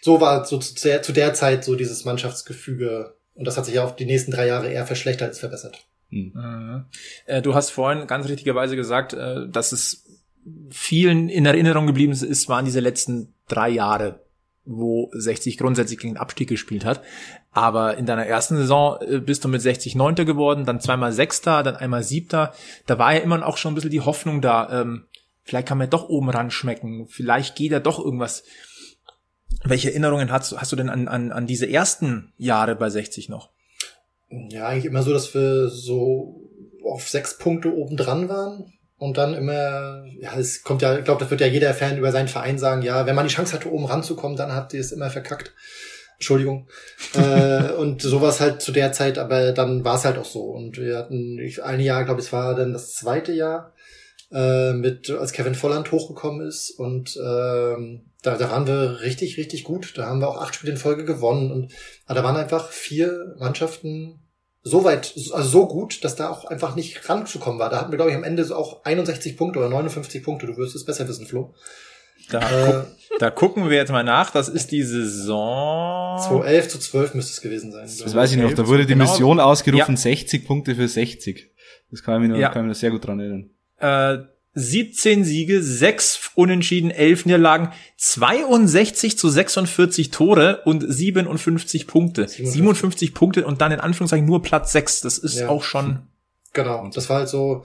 so war so zu der, zu der Zeit so dieses Mannschaftsgefüge und das hat sich ja auf die nächsten drei Jahre eher verschlechtert als verbessert. Hm. Mhm. Äh, Du hast vorhin ganz richtigerweise gesagt, äh, dass es vielen in Erinnerung geblieben ist, waren diese letzten drei Jahre, wo 60 grundsätzlich gegen den Abstieg gespielt hat. Aber in deiner ersten Saison äh, bist du mit 60 Neunter geworden, dann zweimal Sechster, dann einmal Siebter. Da war ja immer auch schon ein bisschen die Hoffnung da, ähm, vielleicht kann man doch oben ran schmecken, vielleicht geht da doch irgendwas. Welche Erinnerungen hast, du- hast du denn an, an, an diese ersten Jahre bei 60 noch? Ja, eigentlich immer so, dass wir so auf sechs Punkte oben dran waren. Und dann immer, ja, es kommt ja, ich glaube, das wird ja jeder Fan über seinen Verein sagen, ja, wenn man die Chance hatte, oben ranzukommen, dann habt ihr es immer verkackt. Entschuldigung. äh, und sowas halt zu der Zeit, aber dann war es halt auch so. Und wir hatten, ich, ein Jahr, glaube ich, es war dann das zweite Jahr, äh, mit, als Kevin Volland hochgekommen ist. Und ähm, da, da waren wir richtig, richtig gut. Da haben wir auch acht Spiele in Folge gewonnen. Und aber da waren einfach vier Mannschaften so weit, also so gut, dass da auch einfach nicht ranzukommen war. Da hatten wir, glaube ich, am Ende so auch 61 Punkte oder 59 Punkte. Du wirst es besser wissen, Flo. Da, Äh, da gucken wir jetzt mal nach. Das ist die Saison. 2011 zu 12 müsste es gewesen sein. Das weiß ich noch, da wurde die Genau. Mission ausgerufen, Ja. 60 Punkte für 60. Das kann ich mich noch, Ja. kann ich mich noch sehr gut dran erinnern. Äh, 17 Siege, 6 Unentschieden, 11 Niederlagen, 62 zu 46 Tore und 57 Punkte. 57, 57 Punkte und dann in Anführungszeichen nur Platz 6. Das ist ja. auch schon. Genau. Das war halt so,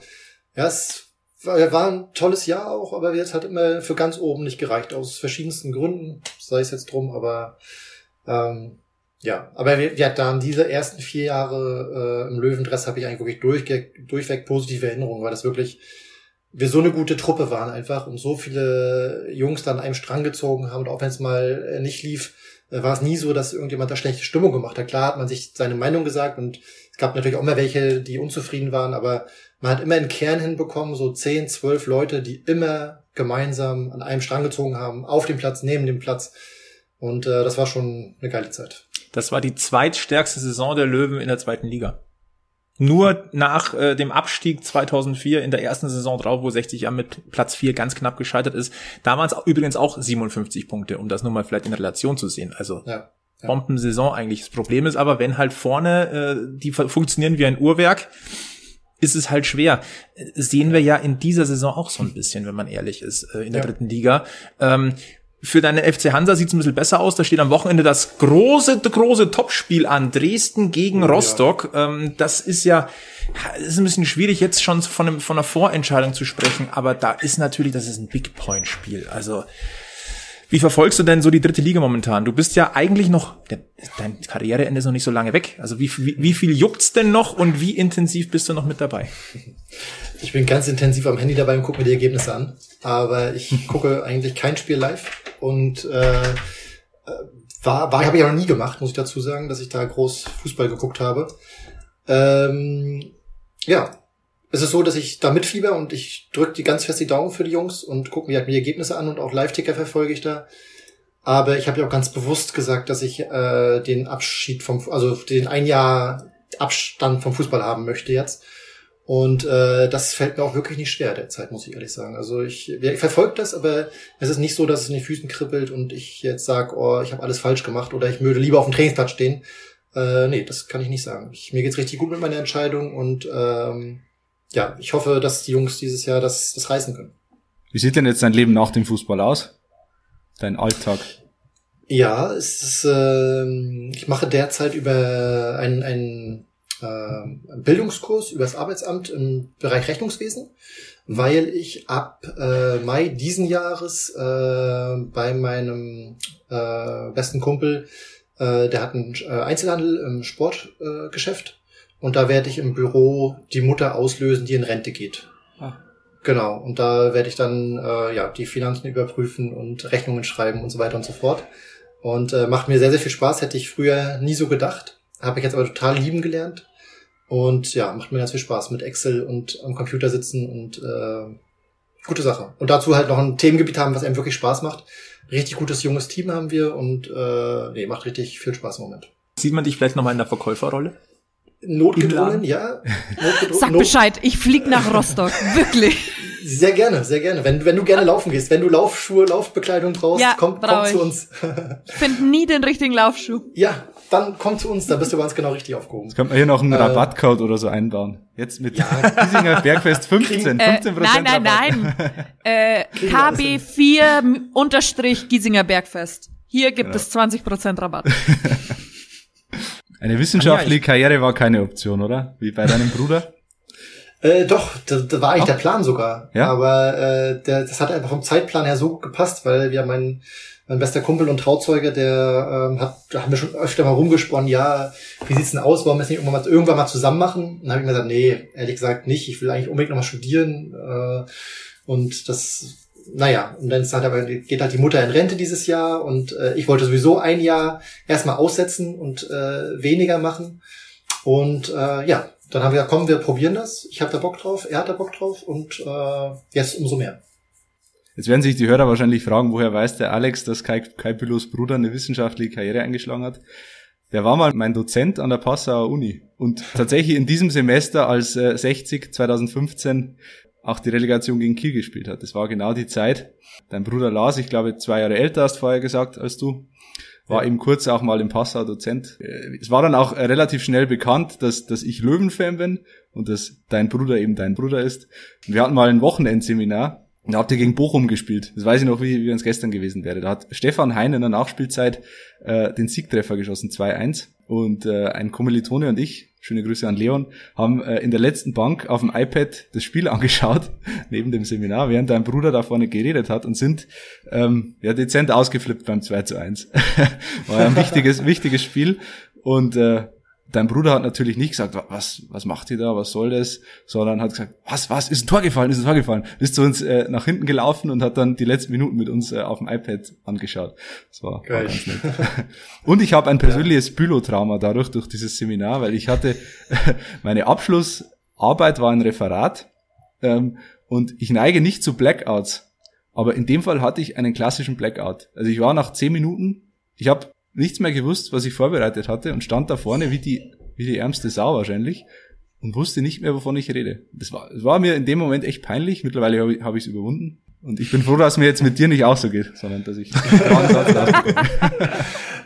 ja, es war, ein tolles Jahr auch, aber jetzt hat immer für ganz oben nicht gereicht, aus verschiedensten Gründen, sei es jetzt drum, aber ähm, ja, aber wir, wir hatten diese ersten vier Jahre äh, im Löwendress habe ich eigentlich wirklich durch, durchweg positive Erinnerungen, weil das wirklich wir so eine gute Truppe waren einfach und so viele Jungs dann einem Strang gezogen haben und auch wenn es mal äh, nicht lief, äh, war es nie so, dass irgendjemand da schlechte Stimmung gemacht hat. Klar hat man sich seine Meinung gesagt und es gab natürlich auch immer welche, die unzufrieden waren, aber man hat immer einen Kern hinbekommen, so zehn, zwölf Leute, die immer gemeinsam an einem Strang gezogen haben, auf dem Platz, neben dem Platz. Und äh, das war schon eine geile Zeit. Das war die zweitstärkste Saison der Löwen in der zweiten Liga. Nur nach äh, dem Abstieg 2004 in der ersten Saison drauf, wo 60 ja mit Platz 4 ganz knapp gescheitert ist. Damals übrigens auch 57 Punkte, um das nur mal vielleicht in Relation zu sehen. Also ja, ja. Bombensaison eigentlich. Das Problem ist aber, wenn halt vorne äh, die funktionieren wie ein Uhrwerk, ist es halt schwer. Sehen wir ja in dieser Saison auch so ein bisschen, wenn man ehrlich ist, äh, in der ja. dritten Liga. Ähm, für deine FC Hansa sieht es ein bisschen besser aus. Da steht am Wochenende das große, große Topspiel an. Dresden gegen oh, Rostock. Ja. Ähm, das ist ja, ist ein bisschen schwierig, jetzt schon von, einem, von einer Vorentscheidung zu sprechen. Aber da ist natürlich, das ist ein Big Point Spiel. Also, wie verfolgst du denn so die dritte Liga momentan? Du bist ja eigentlich noch, dein Karriereende ist noch nicht so lange weg. Also wie, wie, wie viel juckt's denn noch und wie intensiv bist du noch mit dabei? Ich bin ganz intensiv am Handy dabei und gucke mir die Ergebnisse an. Aber ich gucke eigentlich kein Spiel live und äh, äh war, war habe ich auch noch nie gemacht, muss ich dazu sagen, dass ich da groß Fußball geguckt habe. Ähm, ja, es ist so, dass ich da mitfieber und ich drücke die ganz fest die Daumen für die Jungs und gucke mir halt die Ergebnisse an und auch Live-Ticker verfolge ich da. Aber ich habe ja auch ganz bewusst gesagt, dass ich äh, den Abschied vom, also den ein Jahr Abstand vom Fußball haben möchte jetzt. Und äh, das fällt mir auch wirklich nicht schwer derzeit, muss ich ehrlich sagen. Also ich, ich verfolge das, aber es ist nicht so, dass es in den Füßen kribbelt und ich jetzt sage, oh, ich habe alles falsch gemacht oder ich würde lieber auf dem Trainingsplatz stehen. Äh, nee, das kann ich nicht sagen. Ich, mir geht's richtig gut mit meiner Entscheidung und ähm, ja, ich hoffe, dass die Jungs dieses Jahr das, das reißen können. Wie sieht denn jetzt dein Leben nach dem Fußball aus? Dein Alltag? Ja, es ist, äh, ich mache derzeit über einen, einen äh, Bildungskurs über das Arbeitsamt im Bereich Rechnungswesen, weil ich ab äh, Mai diesen Jahres äh, bei meinem äh, besten Kumpel, äh, der hat einen äh, Einzelhandel im Sportgeschäft äh, und da werde ich im Büro die Mutter auslösen, die in Rente geht. Ah. Genau, und da werde ich dann äh, ja die Finanzen überprüfen und Rechnungen schreiben und so weiter und so fort. Und äh, macht mir sehr, sehr viel Spaß, hätte ich früher nie so gedacht. Habe ich jetzt aber total lieben gelernt. Und ja, macht mir ganz viel Spaß mit Excel und am Computer sitzen und äh, gute Sache. Und dazu halt noch ein Themengebiet haben, was einem wirklich Spaß macht. Richtig gutes junges Team haben wir und äh, nee, macht richtig viel Spaß im Moment. Sieht man dich vielleicht nochmal in der Verkäuferrolle? Notgedrungen, ja. Notgedrungen, Sag Bescheid, ich flieg nach Rostock, wirklich. Sehr gerne, sehr gerne. Wenn, wenn du gerne laufen gehst, wenn du Laufschuhe, Laufbekleidung brauchst, ja, komm, komm zu uns. ich finde nie den richtigen Laufschuh. Ja, dann komm zu uns, da bist du ganz genau richtig aufgehoben. Jetzt könnte man hier noch einen äh, Rabattcode oder so einbauen. Jetzt mit ja. Giesinger Bergfest 15, 15 Prozent äh, Nein, nein, nein. äh, KB4 unterstrich Giesinger Bergfest. Hier gibt ja. es 20 Prozent Rabatt. Eine wissenschaftliche Karriere war keine Option, oder? Wie bei deinem Bruder? Äh, doch, das, das war eigentlich Ach. der Plan sogar. Ja? Aber äh, der, das hat einfach vom Zeitplan her so gut gepasst, weil wir meinen mein bester Kumpel und Trauzeuge, der ähm, hat, da haben wir schon öfter mal rumgesponnen, ja, wie sieht's denn aus, wollen wir es nicht irgendwann mal, irgendwann mal zusammen machen? Und dann habe ich mir gesagt, nee, ehrlich gesagt nicht, ich will eigentlich unbedingt nochmal studieren. Äh, und das, naja, und dann hat aber, geht halt die Mutter in Rente dieses Jahr und äh, ich wollte sowieso ein Jahr erstmal aussetzen und äh, weniger machen. Und äh, ja, dann haben wir gesagt, komm, wir probieren das. Ich habe da Bock drauf, er hat da Bock drauf und äh, jetzt umso mehr. Jetzt werden sich die Hörer wahrscheinlich fragen, woher weiß der Alex, dass Kai, Kai Bülows Bruder eine wissenschaftliche Karriere eingeschlagen hat. Der war mal mein Dozent an der Passauer Uni. Und tatsächlich in diesem Semester, als äh, 60 2015 auch die Relegation gegen Kiel gespielt hat. Das war genau die Zeit. Dein Bruder Lars, ich glaube zwei Jahre älter, hast vorher gesagt als du, war eben kurz auch mal im Passau Dozent. Es war dann auch äh, relativ schnell bekannt, dass, dass ich Löwenfan bin und dass dein Bruder eben dein Bruder ist. Wir hatten mal ein Wochenendseminar und da habt ihr gegen Bochum gespielt. Das weiß ich noch, wie, wie es gestern gewesen wäre. Da hat Stefan Hein in der Nachspielzeit äh, den Siegtreffer geschossen, 2-1. Und äh, ein Kommilitone und ich, schöne Grüße an Leon, haben äh, in der letzten Bank auf dem iPad das Spiel angeschaut, neben dem Seminar, während dein Bruder da vorne geredet hat und sind ähm, ja dezent ausgeflippt beim 2 zu 1. War ja ein wichtiges, wichtiges Spiel. Und äh, dein Bruder hat natürlich nicht gesagt, was, was macht ihr da, was soll das, sondern hat gesagt, was, was, ist ein Tor gefallen, ist ein Tor gefallen, ist zu uns äh, nach hinten gelaufen und hat dann die letzten Minuten mit uns äh, auf dem iPad angeschaut. Das war, war ganz nett. und ich habe ein persönliches ja. Bülotrauma dadurch, durch dieses Seminar, weil ich hatte, meine Abschlussarbeit war ein Referat ähm, und ich neige nicht zu Blackouts, aber in dem Fall hatte ich einen klassischen Blackout. Also ich war nach zehn Minuten, ich habe nichts mehr gewusst, was ich vorbereitet hatte und stand da vorne wie die, wie die ärmste Sau wahrscheinlich und wusste nicht mehr, wovon ich rede. Das war, das war mir in dem Moment echt peinlich. Mittlerweile habe ich es überwunden. Und ich bin froh, dass mir jetzt mit dir nicht auch so geht, sondern dass ich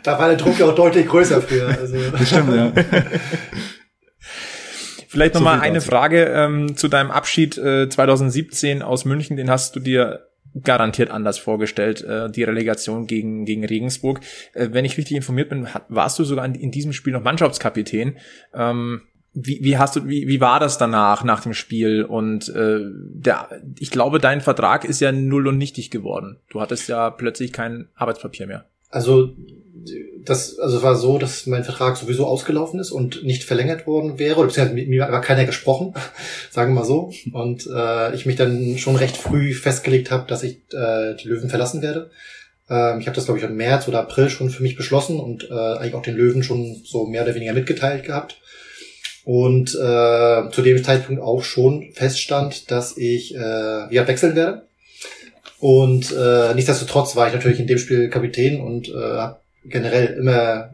Da war der Druck ja auch deutlich größer früher. Also. Das stimmt, ja. Vielleicht nochmal so eine Frage ähm, zu deinem Abschied äh, 2017 aus München. Den hast du dir garantiert anders vorgestellt, äh, die Relegation gegen, gegen Regensburg. Äh, wenn ich richtig informiert bin, hat, warst du sogar in, in, diesem Spiel noch Mannschaftskapitän. Ähm, wie, wie hast du, wie, wie war das danach, nach dem Spiel? Und äh, der, ich glaube, dein Vertrag ist ja null und nichtig geworden. Du hattest ja plötzlich kein Arbeitspapier mehr. Also das also war so, dass mein Vertrag sowieso ausgelaufen ist und nicht verlängert worden wäre, oder beziehungsweise mit mir war keiner gesprochen, sagen wir mal so. Und äh, ich mich dann schon recht früh festgelegt habe, dass ich äh, die Löwen verlassen werde. Ähm, ich habe das, glaube ich, im März oder April schon für mich beschlossen und äh, eigentlich auch den Löwen schon so mehr oder weniger mitgeteilt gehabt. Und äh, zu dem Zeitpunkt auch schon feststand, dass ich äh, wieder wechseln werde. Und äh, nichtsdestotrotz war ich natürlich in dem Spiel Kapitän und äh, generell immer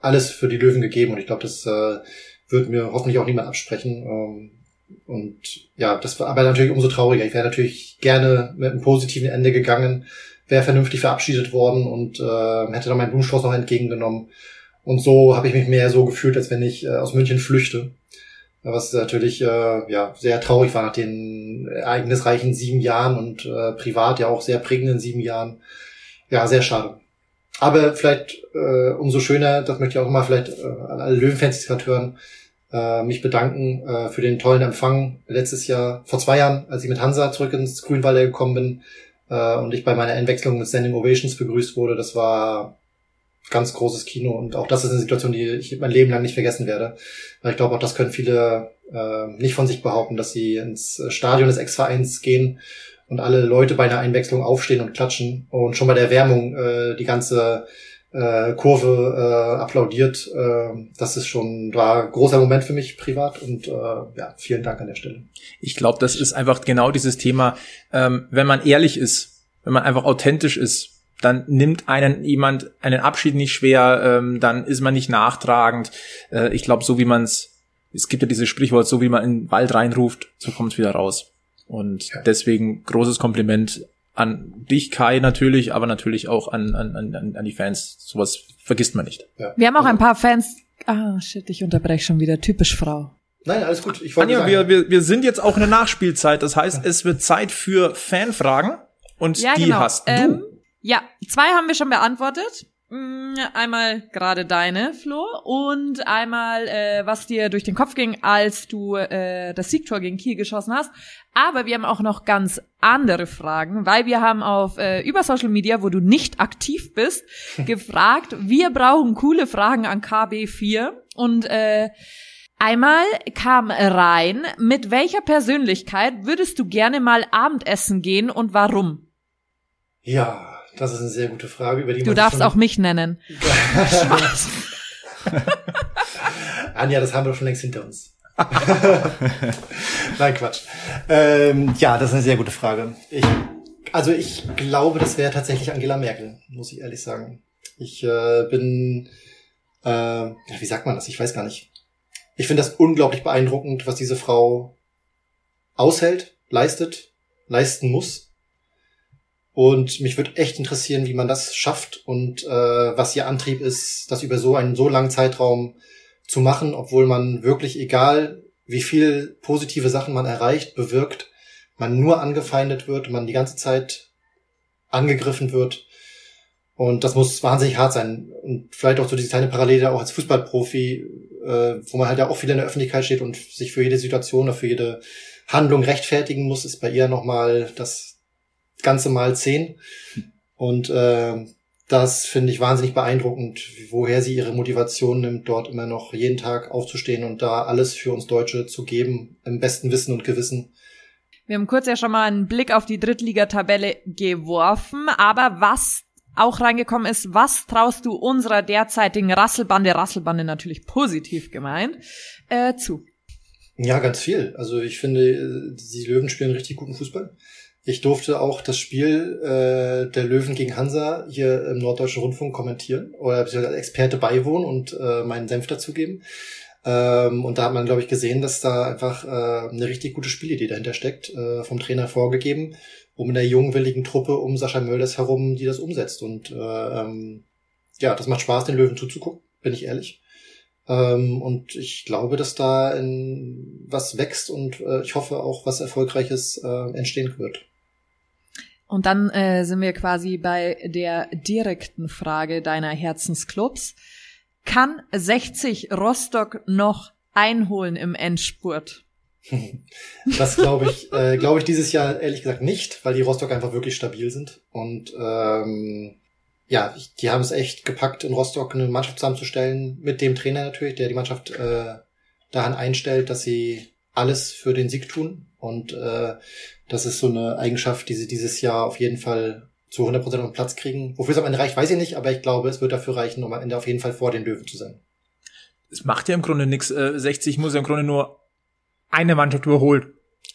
alles für die Löwen gegeben und ich glaube, das äh, wird mir hoffentlich auch niemand absprechen. Ähm, und ja, das war aber natürlich umso trauriger. Ich wäre natürlich gerne mit einem positiven Ende gegangen, wäre vernünftig verabschiedet worden und äh, hätte dann meinen Blumenstrauß noch entgegengenommen. Und so habe ich mich mehr so gefühlt, als wenn ich äh, aus München flüchte. Was natürlich äh, ja sehr traurig war nach den ereignisreichen sieben Jahren und äh, privat ja auch sehr prägenden sieben Jahren. Ja, sehr schade. Aber vielleicht äh, umso schöner, das möchte ich auch mal vielleicht äh, an alle Löwenfans, die gerade hören, äh, mich bedanken äh, für den tollen Empfang letztes Jahr, vor zwei Jahren, als ich mit Hansa zurück ins Grünwalder gekommen bin äh, und ich bei meiner Einwechslung mit Standing Ovations begrüßt wurde. Das war ganz großes Kino und auch das ist eine Situation, die ich mein Leben lang nicht vergessen werde. Weil ich glaube, auch das können viele äh, nicht von sich behaupten, dass sie ins Stadion des Ex-Vereins gehen und alle Leute bei einer Einwechslung aufstehen und klatschen und schon bei der Erwärmung äh, die ganze äh, Kurve äh, applaudiert. Äh, das ist schon war ein großer Moment für mich privat und äh, ja, vielen Dank an der Stelle. Ich glaube, das ist einfach genau dieses Thema, ähm, wenn man ehrlich ist, wenn man einfach authentisch ist, dann nimmt einen jemand einen Abschied nicht schwer, ähm, dann ist man nicht nachtragend. Äh, ich glaube, so wie man es, es gibt ja dieses Sprichwort, so wie man in den Wald reinruft, so kommt es wieder raus. Und ja. deswegen großes Kompliment an dich, Kai, natürlich, aber natürlich auch an, an, an, an die Fans. Sowas vergisst man nicht. Ja. Wir haben auch ein paar Fans. Ah, shit, ich unterbreche schon wieder. Typisch Frau. Nein, alles gut. Ich wollte Anja, wir, wir, wir sind jetzt auch in der Nachspielzeit. Das heißt, es wird Zeit für Fanfragen. Und ja, die genau. hast du. Ähm, ja, zwei haben wir schon beantwortet. Mm, einmal gerade deine, Flo, und einmal, äh, was dir durch den Kopf ging, als du äh, das Siegtor gegen Kiel geschossen hast. Aber wir haben auch noch ganz andere Fragen, weil wir haben auf äh, über Social Media, wo du nicht aktiv bist, gefragt, wir brauchen coole Fragen an KB4 und äh, Einmal kam rein, mit welcher Persönlichkeit würdest du gerne mal Abendessen gehen und warum? Ja, das ist eine sehr gute Frage, über die Du darfst auch mich nennen. Anja, das haben wir schon längst hinter uns. Nein, Quatsch. Ähm, ja, das ist eine sehr gute Frage. Ich, also ich glaube, das wäre tatsächlich Angela Merkel, muss ich ehrlich sagen. Ich äh, bin, äh, ja, wie sagt man das? Ich weiß gar nicht. Ich finde das unglaublich beeindruckend, was diese Frau aushält, leistet, leisten muss. Und mich würde echt interessieren, wie man das schafft und äh, was ihr Antrieb ist, das über so einen so langen Zeitraum zu machen, obwohl man wirklich, egal wie viel positive Sachen man erreicht, bewirkt, man nur angefeindet wird, man die ganze Zeit angegriffen wird. Und das muss wahnsinnig hart sein. Und vielleicht auch so diese kleine Parallele auch als Fußballprofi, äh, wo man halt ja auch viel in der Öffentlichkeit steht und sich für jede Situation oder für jede Handlung rechtfertigen muss, ist bei ihr nochmal das ganze Mal zehn. Und äh, das finde ich wahnsinnig beeindruckend, woher sie ihre Motivation nimmt, dort immer noch jeden Tag aufzustehen und da alles für uns Deutsche zu geben, im besten Wissen und Gewissen. Wir haben kurz ja schon mal einen Blick auf die Drittligatabelle geworfen, aber was auch reingekommen ist, was traust du unserer derzeitigen Rasselbande, Rasselbande natürlich positiv gemeint, äh, zu? Ja, ganz viel. Also ich finde, die Löwen spielen richtig guten Fußball. Ich durfte auch das Spiel äh, der Löwen gegen Hansa hier im Norddeutschen Rundfunk kommentieren oder als Experte beiwohnen und äh, meinen Senf dazugeben. Ähm, und da hat man, glaube ich, gesehen, dass da einfach äh, eine richtig gute Spielidee dahinter steckt, äh, vom Trainer vorgegeben, um in der jungwilligen Truppe um Sascha Mölders herum, die das umsetzt. Und äh, ähm, ja, das macht Spaß, den Löwen zuzugucken, bin ich ehrlich. Ähm, und ich glaube, dass da in was wächst und äh, ich hoffe auch was Erfolgreiches äh, entstehen wird. Und dann äh, sind wir quasi bei der direkten Frage deiner Herzensclubs. Kann 60 Rostock noch einholen im Endspurt? Das glaube ich, äh, glaube ich dieses Jahr ehrlich gesagt nicht, weil die Rostock einfach wirklich stabil sind. Und ähm, ja, die haben es echt gepackt, in Rostock eine Mannschaft zusammenzustellen, mit dem Trainer natürlich, der die Mannschaft äh, daran einstellt, dass sie alles für den Sieg tun. Und äh, das ist so eine Eigenschaft, die sie dieses Jahr auf jeden Fall zu 100% auf den Platz kriegen. Wofür es am Ende reicht, weiß ich nicht, aber ich glaube, es wird dafür reichen, um am Ende auf jeden Fall vor den Löwen zu sein. Es macht ja im Grunde nichts. Äh, 60 muss ja im Grunde nur eine Mannschaft überholt.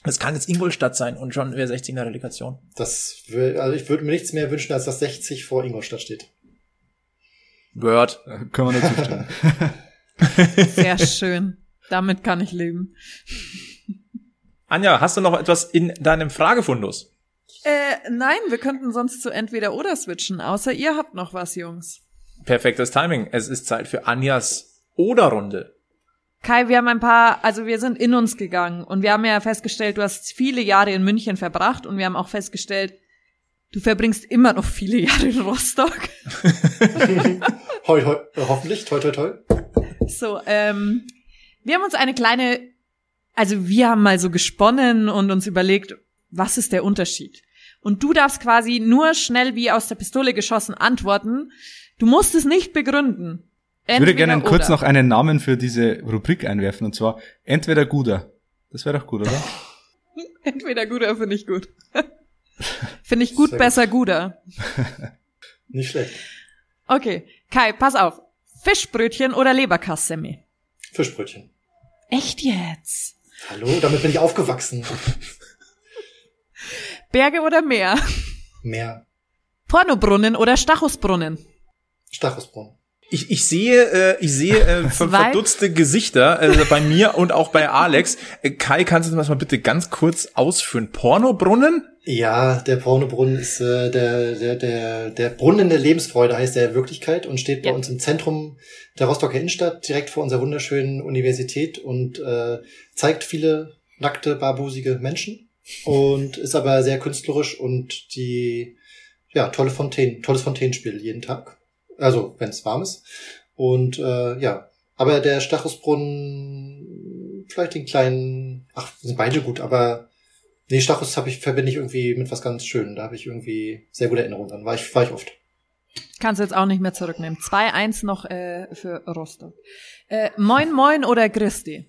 Es kann jetzt Ingolstadt sein und schon wäre 60 in der Relegation. Das will, also ich würde mir nichts mehr wünschen, als dass 60 vor Ingolstadt steht. Word. Können wir nicht zustimmen. Sehr schön. Damit kann ich leben. Anja, hast du noch etwas in deinem Fragefundus? Äh, nein, wir könnten sonst zu entweder oder switchen, außer ihr habt noch was, Jungs. Perfektes Timing. Es ist Zeit für Anjas Oder-Runde. Kai, wir haben ein paar, also wir sind in uns gegangen und wir haben ja festgestellt, du hast viele Jahre in München verbracht und wir haben auch festgestellt, du verbringst immer noch viele Jahre in Rostock. Heu, heu, hoffentlich, toi, toi, toi. So, ähm, wir haben uns eine kleine, also wir haben mal so gesponnen und uns überlegt, was ist der Unterschied? Und du darfst quasi nur schnell wie aus der Pistole geschossen antworten. Du musst es nicht begründen. Ich würde Entweder gerne kurz oder. noch einen Namen für diese Rubrik einwerfen, und zwar entweder Guder. Das wäre doch gut, oder? Entweder guter finde ich gut. finde ich gut, Sehr gut. besser guter. Nicht schlecht. Okay, Kai, pass auf. Fischbrötchen oder Leberkassemmel? Fischbrötchen. Echt jetzt? Hallo, damit bin ich aufgewachsen. Berge oder Meer? Mehr. Pornobrunnen oder Stachusbrunnen? Stachusbrunn. Ich, ich sehe, äh, ich sehe äh, ver- verdutzte Gesichter äh, bei mir und auch bei Alex. Äh, Kai, kannst du das mal bitte ganz kurz ausführen? Pornobrunnen? Ja, der Pornobrunnen ist äh, der, der, der, der Brunnen der Lebensfreude, heißt der in Wirklichkeit, und steht bei Ja. uns im Zentrum der Rostocker Innenstadt, direkt vor unserer wunderschönen Universität und äh, zeigt viele nackte, barbusige Menschen und ist aber sehr künstlerisch und die, ja, tolle Fontänen, tolles Fontänenspiel jeden Tag. Also, wenn es warm ist. Und äh, ja, aber der Stachusbrunnen, vielleicht den kleinen, ach, sind beide gut, aber Nee, Stachus habe ich, verbinde ich irgendwie mit was ganz Schönem. Da habe ich irgendwie sehr gute Erinnerungen dran. War ich, war ich oft. Kannst du jetzt auch nicht mehr zurücknehmen. 2-1 noch äh, für Rostock. Äh, moin Moin oder Christi?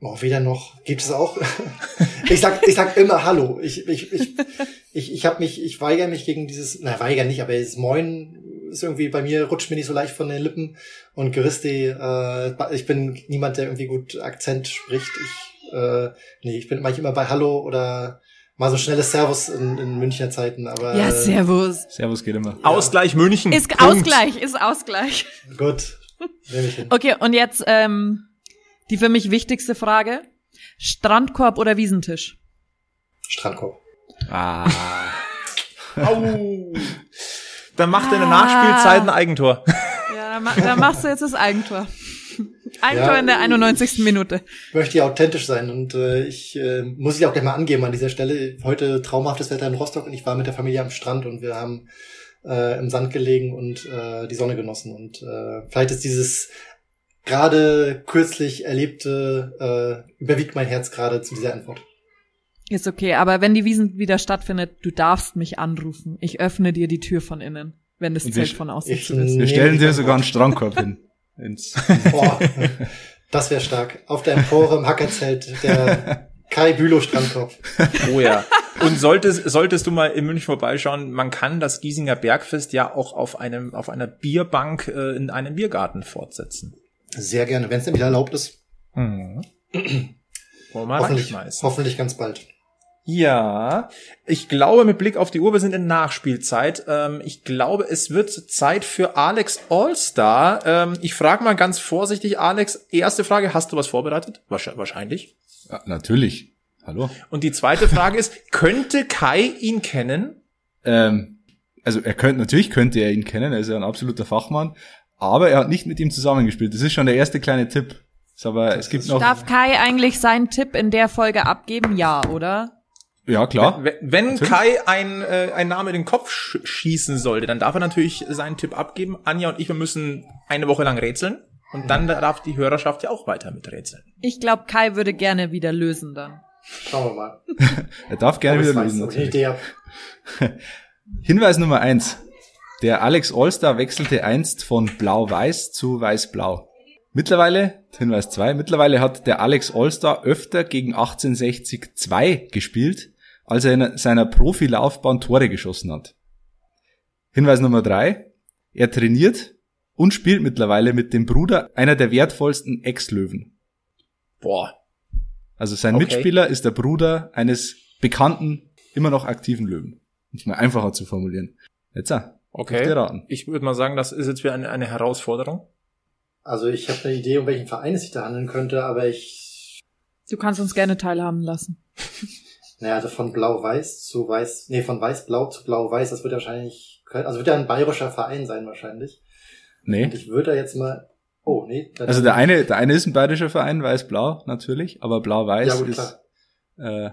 Oh, weder noch. Gibt es auch? ich sag, ich sag immer Hallo. Ich, ich, ich, ich, ich habe mich, ich weigere mich gegen dieses, na, weigere nicht, aber dieses Moin ist irgendwie bei mir, rutscht mir nicht so leicht von den Lippen. Und Geristi, äh, ich bin niemand, der irgendwie gut Akzent spricht. Ich, äh, nee, ich bin manchmal immer bei Hallo oder mal so schnelles Servus in, in Münchner Zeiten, aber. Ja, servus. Servus geht immer. Ausgleich München. Ist Punkt. Ausgleich, ist Ausgleich. Gut. Nehme ich hin. Okay, und jetzt ähm, die für mich wichtigste Frage. Strandkorb oder Wiesentisch? Strandkorb. Ah. Au. Dann macht er in der Nachspielzeit ein Eigentor. Ja, dann, ma dann machst du jetzt das Eigentor. Eigentor Ja. in der 91. Minute. Ich möchte ja authentisch sein und äh, ich äh, muss ich auch gleich mal angeben an dieser Stelle. Heute traumhaftes Wetter in Rostock und ich war mit der Familie am Strand und wir haben äh, im Sand gelegen und äh, die Sonne genossen. Und äh, vielleicht ist dieses gerade kürzlich erlebte, äh, überwiegt mein Herz gerade zu dieser Antwort. Ist okay, aber wenn die Wiesen wieder stattfindet, du darfst mich anrufen. Ich öffne dir die Tür von innen, wenn das Zelt von außen zu ist. Wir stellen dir sogar einen Strandkorb hin. Ins, Boah, das wäre stark. Auf der Empore im Hackerzelt der Kai Bülow Strandkorb. Oh ja. Und solltest, solltest du mal in München vorbeischauen, man kann das Giesinger Bergfest ja auch auf einem, auf einer Bierbank äh, in einem Biergarten fortsetzen. Sehr gerne, wenn es denn wieder erlaubt ist. Mhm. Wollen wir Hoffentlich, hoffentlich ganz bald. Ja, ich glaube mit Blick auf die Uhr, wir sind in Nachspielzeit. Ähm, ich glaube, es wird Zeit für Alex Allstar. Ähm, ich frage mal ganz vorsichtig, Alex, erste Frage, hast du was vorbereitet? Wahrsch- Wahrscheinlich. ja, natürlich. Hallo. Und die zweite Frage ist, könnte Kai ihn kennen? Ähm, also er könnte, natürlich könnte er ihn kennen, er ist ja ein absoluter Fachmann, aber er hat nicht mit ihm zusammengespielt. Das ist schon der erste kleine Tipp. Ist aber es gibt noch. Darf Kai eigentlich seinen Tipp in der Folge abgeben? Ja, oder? Ja, klar. Wenn, wenn. Kai ein, äh, ein Name in den Kopf sch schießen sollte, dann darf er natürlich seinen Tipp abgeben. Anja und ich, wir müssen eine Woche lang rätseln. Und dann darf die Hörerschaft ja auch weiter mit rätseln. Ich glaube, Kai würde gerne wieder lösen dann. Schauen wir mal. Er darf gerne ich's wieder lösen. Natürlich. Hinweis Nummer eins: Der Alex Allstar wechselte einst von Blau-Weiß zu Weiß-Blau. Mittlerweile, Hinweis zwei: mittlerweile hat der Alex Allstar öfter gegen 1860 2 gespielt, als er in seiner Profilaufbahn Tore geschossen hat. Hinweis Nummer drei: Er trainiert und spielt mittlerweile mit dem Bruder einer der wertvollsten Ex-Löwen. Boah. Also sein Okay. Mitspieler ist der Bruder eines bekannten, immer noch aktiven Löwen. Es mal einfacher zu formulieren. Jetzt, ah, Okay. Ich würde mal sagen, das ist jetzt wieder eine, eine Herausforderung. Also ich habe eine Idee, um welchen Verein es sich da handeln könnte, aber ich, Du kannst uns gerne teilhaben lassen. naja, also von Blau-Weiß zu Weiß, nee, von Weiß-Blau zu Blau-Weiß, das wird ja wahrscheinlich, also wird ja ein bayerischer Verein sein wahrscheinlich. Nee. Und ich würde da jetzt mal, oh, nee. Also der eine, der eine ist ein bayerischer Verein, weiß-blau, natürlich, aber blau-weiß Ja, gut, ist, äh,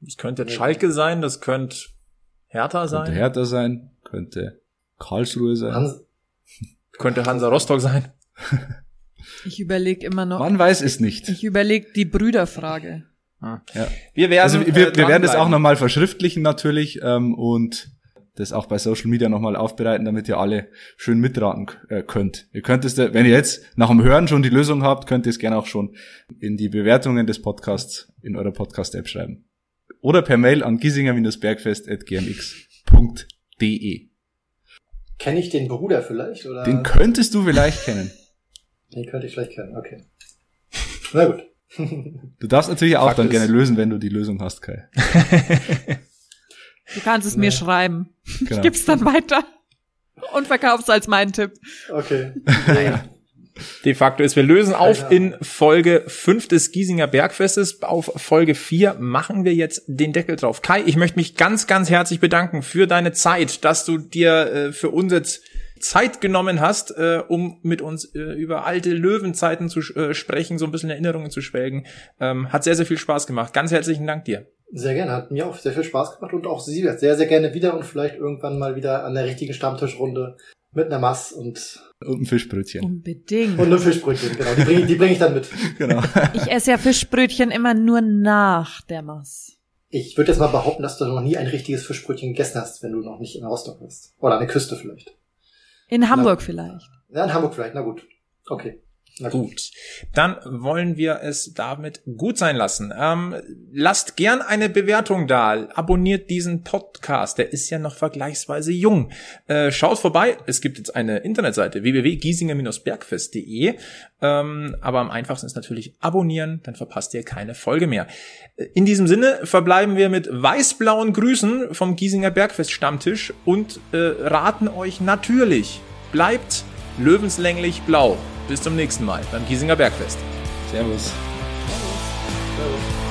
Das könnte jetzt Schalke sein, das könnte Hertha sein, könnte Hertha sein, könnte Karlsruhe sein. Hans, könnte Hansa Rostock sein. Ich überlege immer noch. Man weiß es nicht. Ich überlege die Brüderfrage. Ja. Wir werden, Also wir, äh, wir werden das auch nochmal verschriftlichen natürlich ähm, und das auch bei Social Media nochmal aufbereiten, damit ihr alle schön mitraten äh, könnt. Ihr könnt es, da- wenn ihr jetzt nach dem Hören schon die Lösung habt, könnt ihr es gerne auch schon in die Bewertungen des Podcasts in eurer Podcast-App schreiben. Oder per Mail an giesinger-bergfest.gmx.de. kenne ich den Bruder vielleicht, oder? Den könntest du vielleicht kennen. Den könnte ich vielleicht kennen, okay. Na gut. Du darfst natürlich auch Fakt dann ist- gerne lösen, wenn du die Lösung hast, Kai. Du kannst es mir schreiben. Genau. Ich gib's dann weiter. Und verkauf's als meinen Tipp. Okay. De facto ist, wir lösen auf in Folge 5 des Giesinger Bergfestes. Auf Folge 4 machen wir jetzt den Deckel drauf. Kai, ich möchte mich ganz, ganz herzlich bedanken für deine Zeit, dass du dir äh, für uns jetzt Zeit genommen hast, äh, um mit uns äh, über alte Löwenzeiten zu äh, sprechen, so ein bisschen Erinnerungen zu schwelgen. Ähm, hat sehr, sehr viel Spaß gemacht. Ganz herzlichen Dank dir. Sehr gerne, hat mir auch sehr viel Spaß gemacht und auch Sie sehr, sehr gerne wieder und vielleicht irgendwann mal wieder an der richtigen Stammtischrunde mit einer Mass und, Und ein Fischbrötchen. Unbedingt. und einem Fischbrötchen, genau. Die bringe bring ich dann mit. Genau. Ich esse ja Fischbrötchen immer nur nach der Maß. Ich würde jetzt mal behaupten, dass du noch nie ein richtiges Fischbrötchen gegessen hast, wenn du noch nicht in Rostock bist. Oder an der Küste vielleicht. In Hamburg vielleicht. Ja, in Hamburg vielleicht, na gut. Okay. Gut, dann wollen wir es damit gut sein lassen. Ähm, lasst gern eine Bewertung da. Abonniert diesen Podcast. Der ist ja noch vergleichsweise jung. Äh, schaut vorbei. Es gibt jetzt eine Internetseite www.giesinger-bergfest.de. Ähm, aber am einfachsten ist natürlich abonnieren. Dann verpasst ihr keine Folge mehr. Äh, In diesem Sinne verbleiben wir mit weiß-blauen Grüßen vom Giesinger Bergfest Stammtisch und äh, raten euch natürlich, bleibt löwenslänglich blau. Bis zum nächsten Mal beim Giesinger Bergfest. Servus. Servus.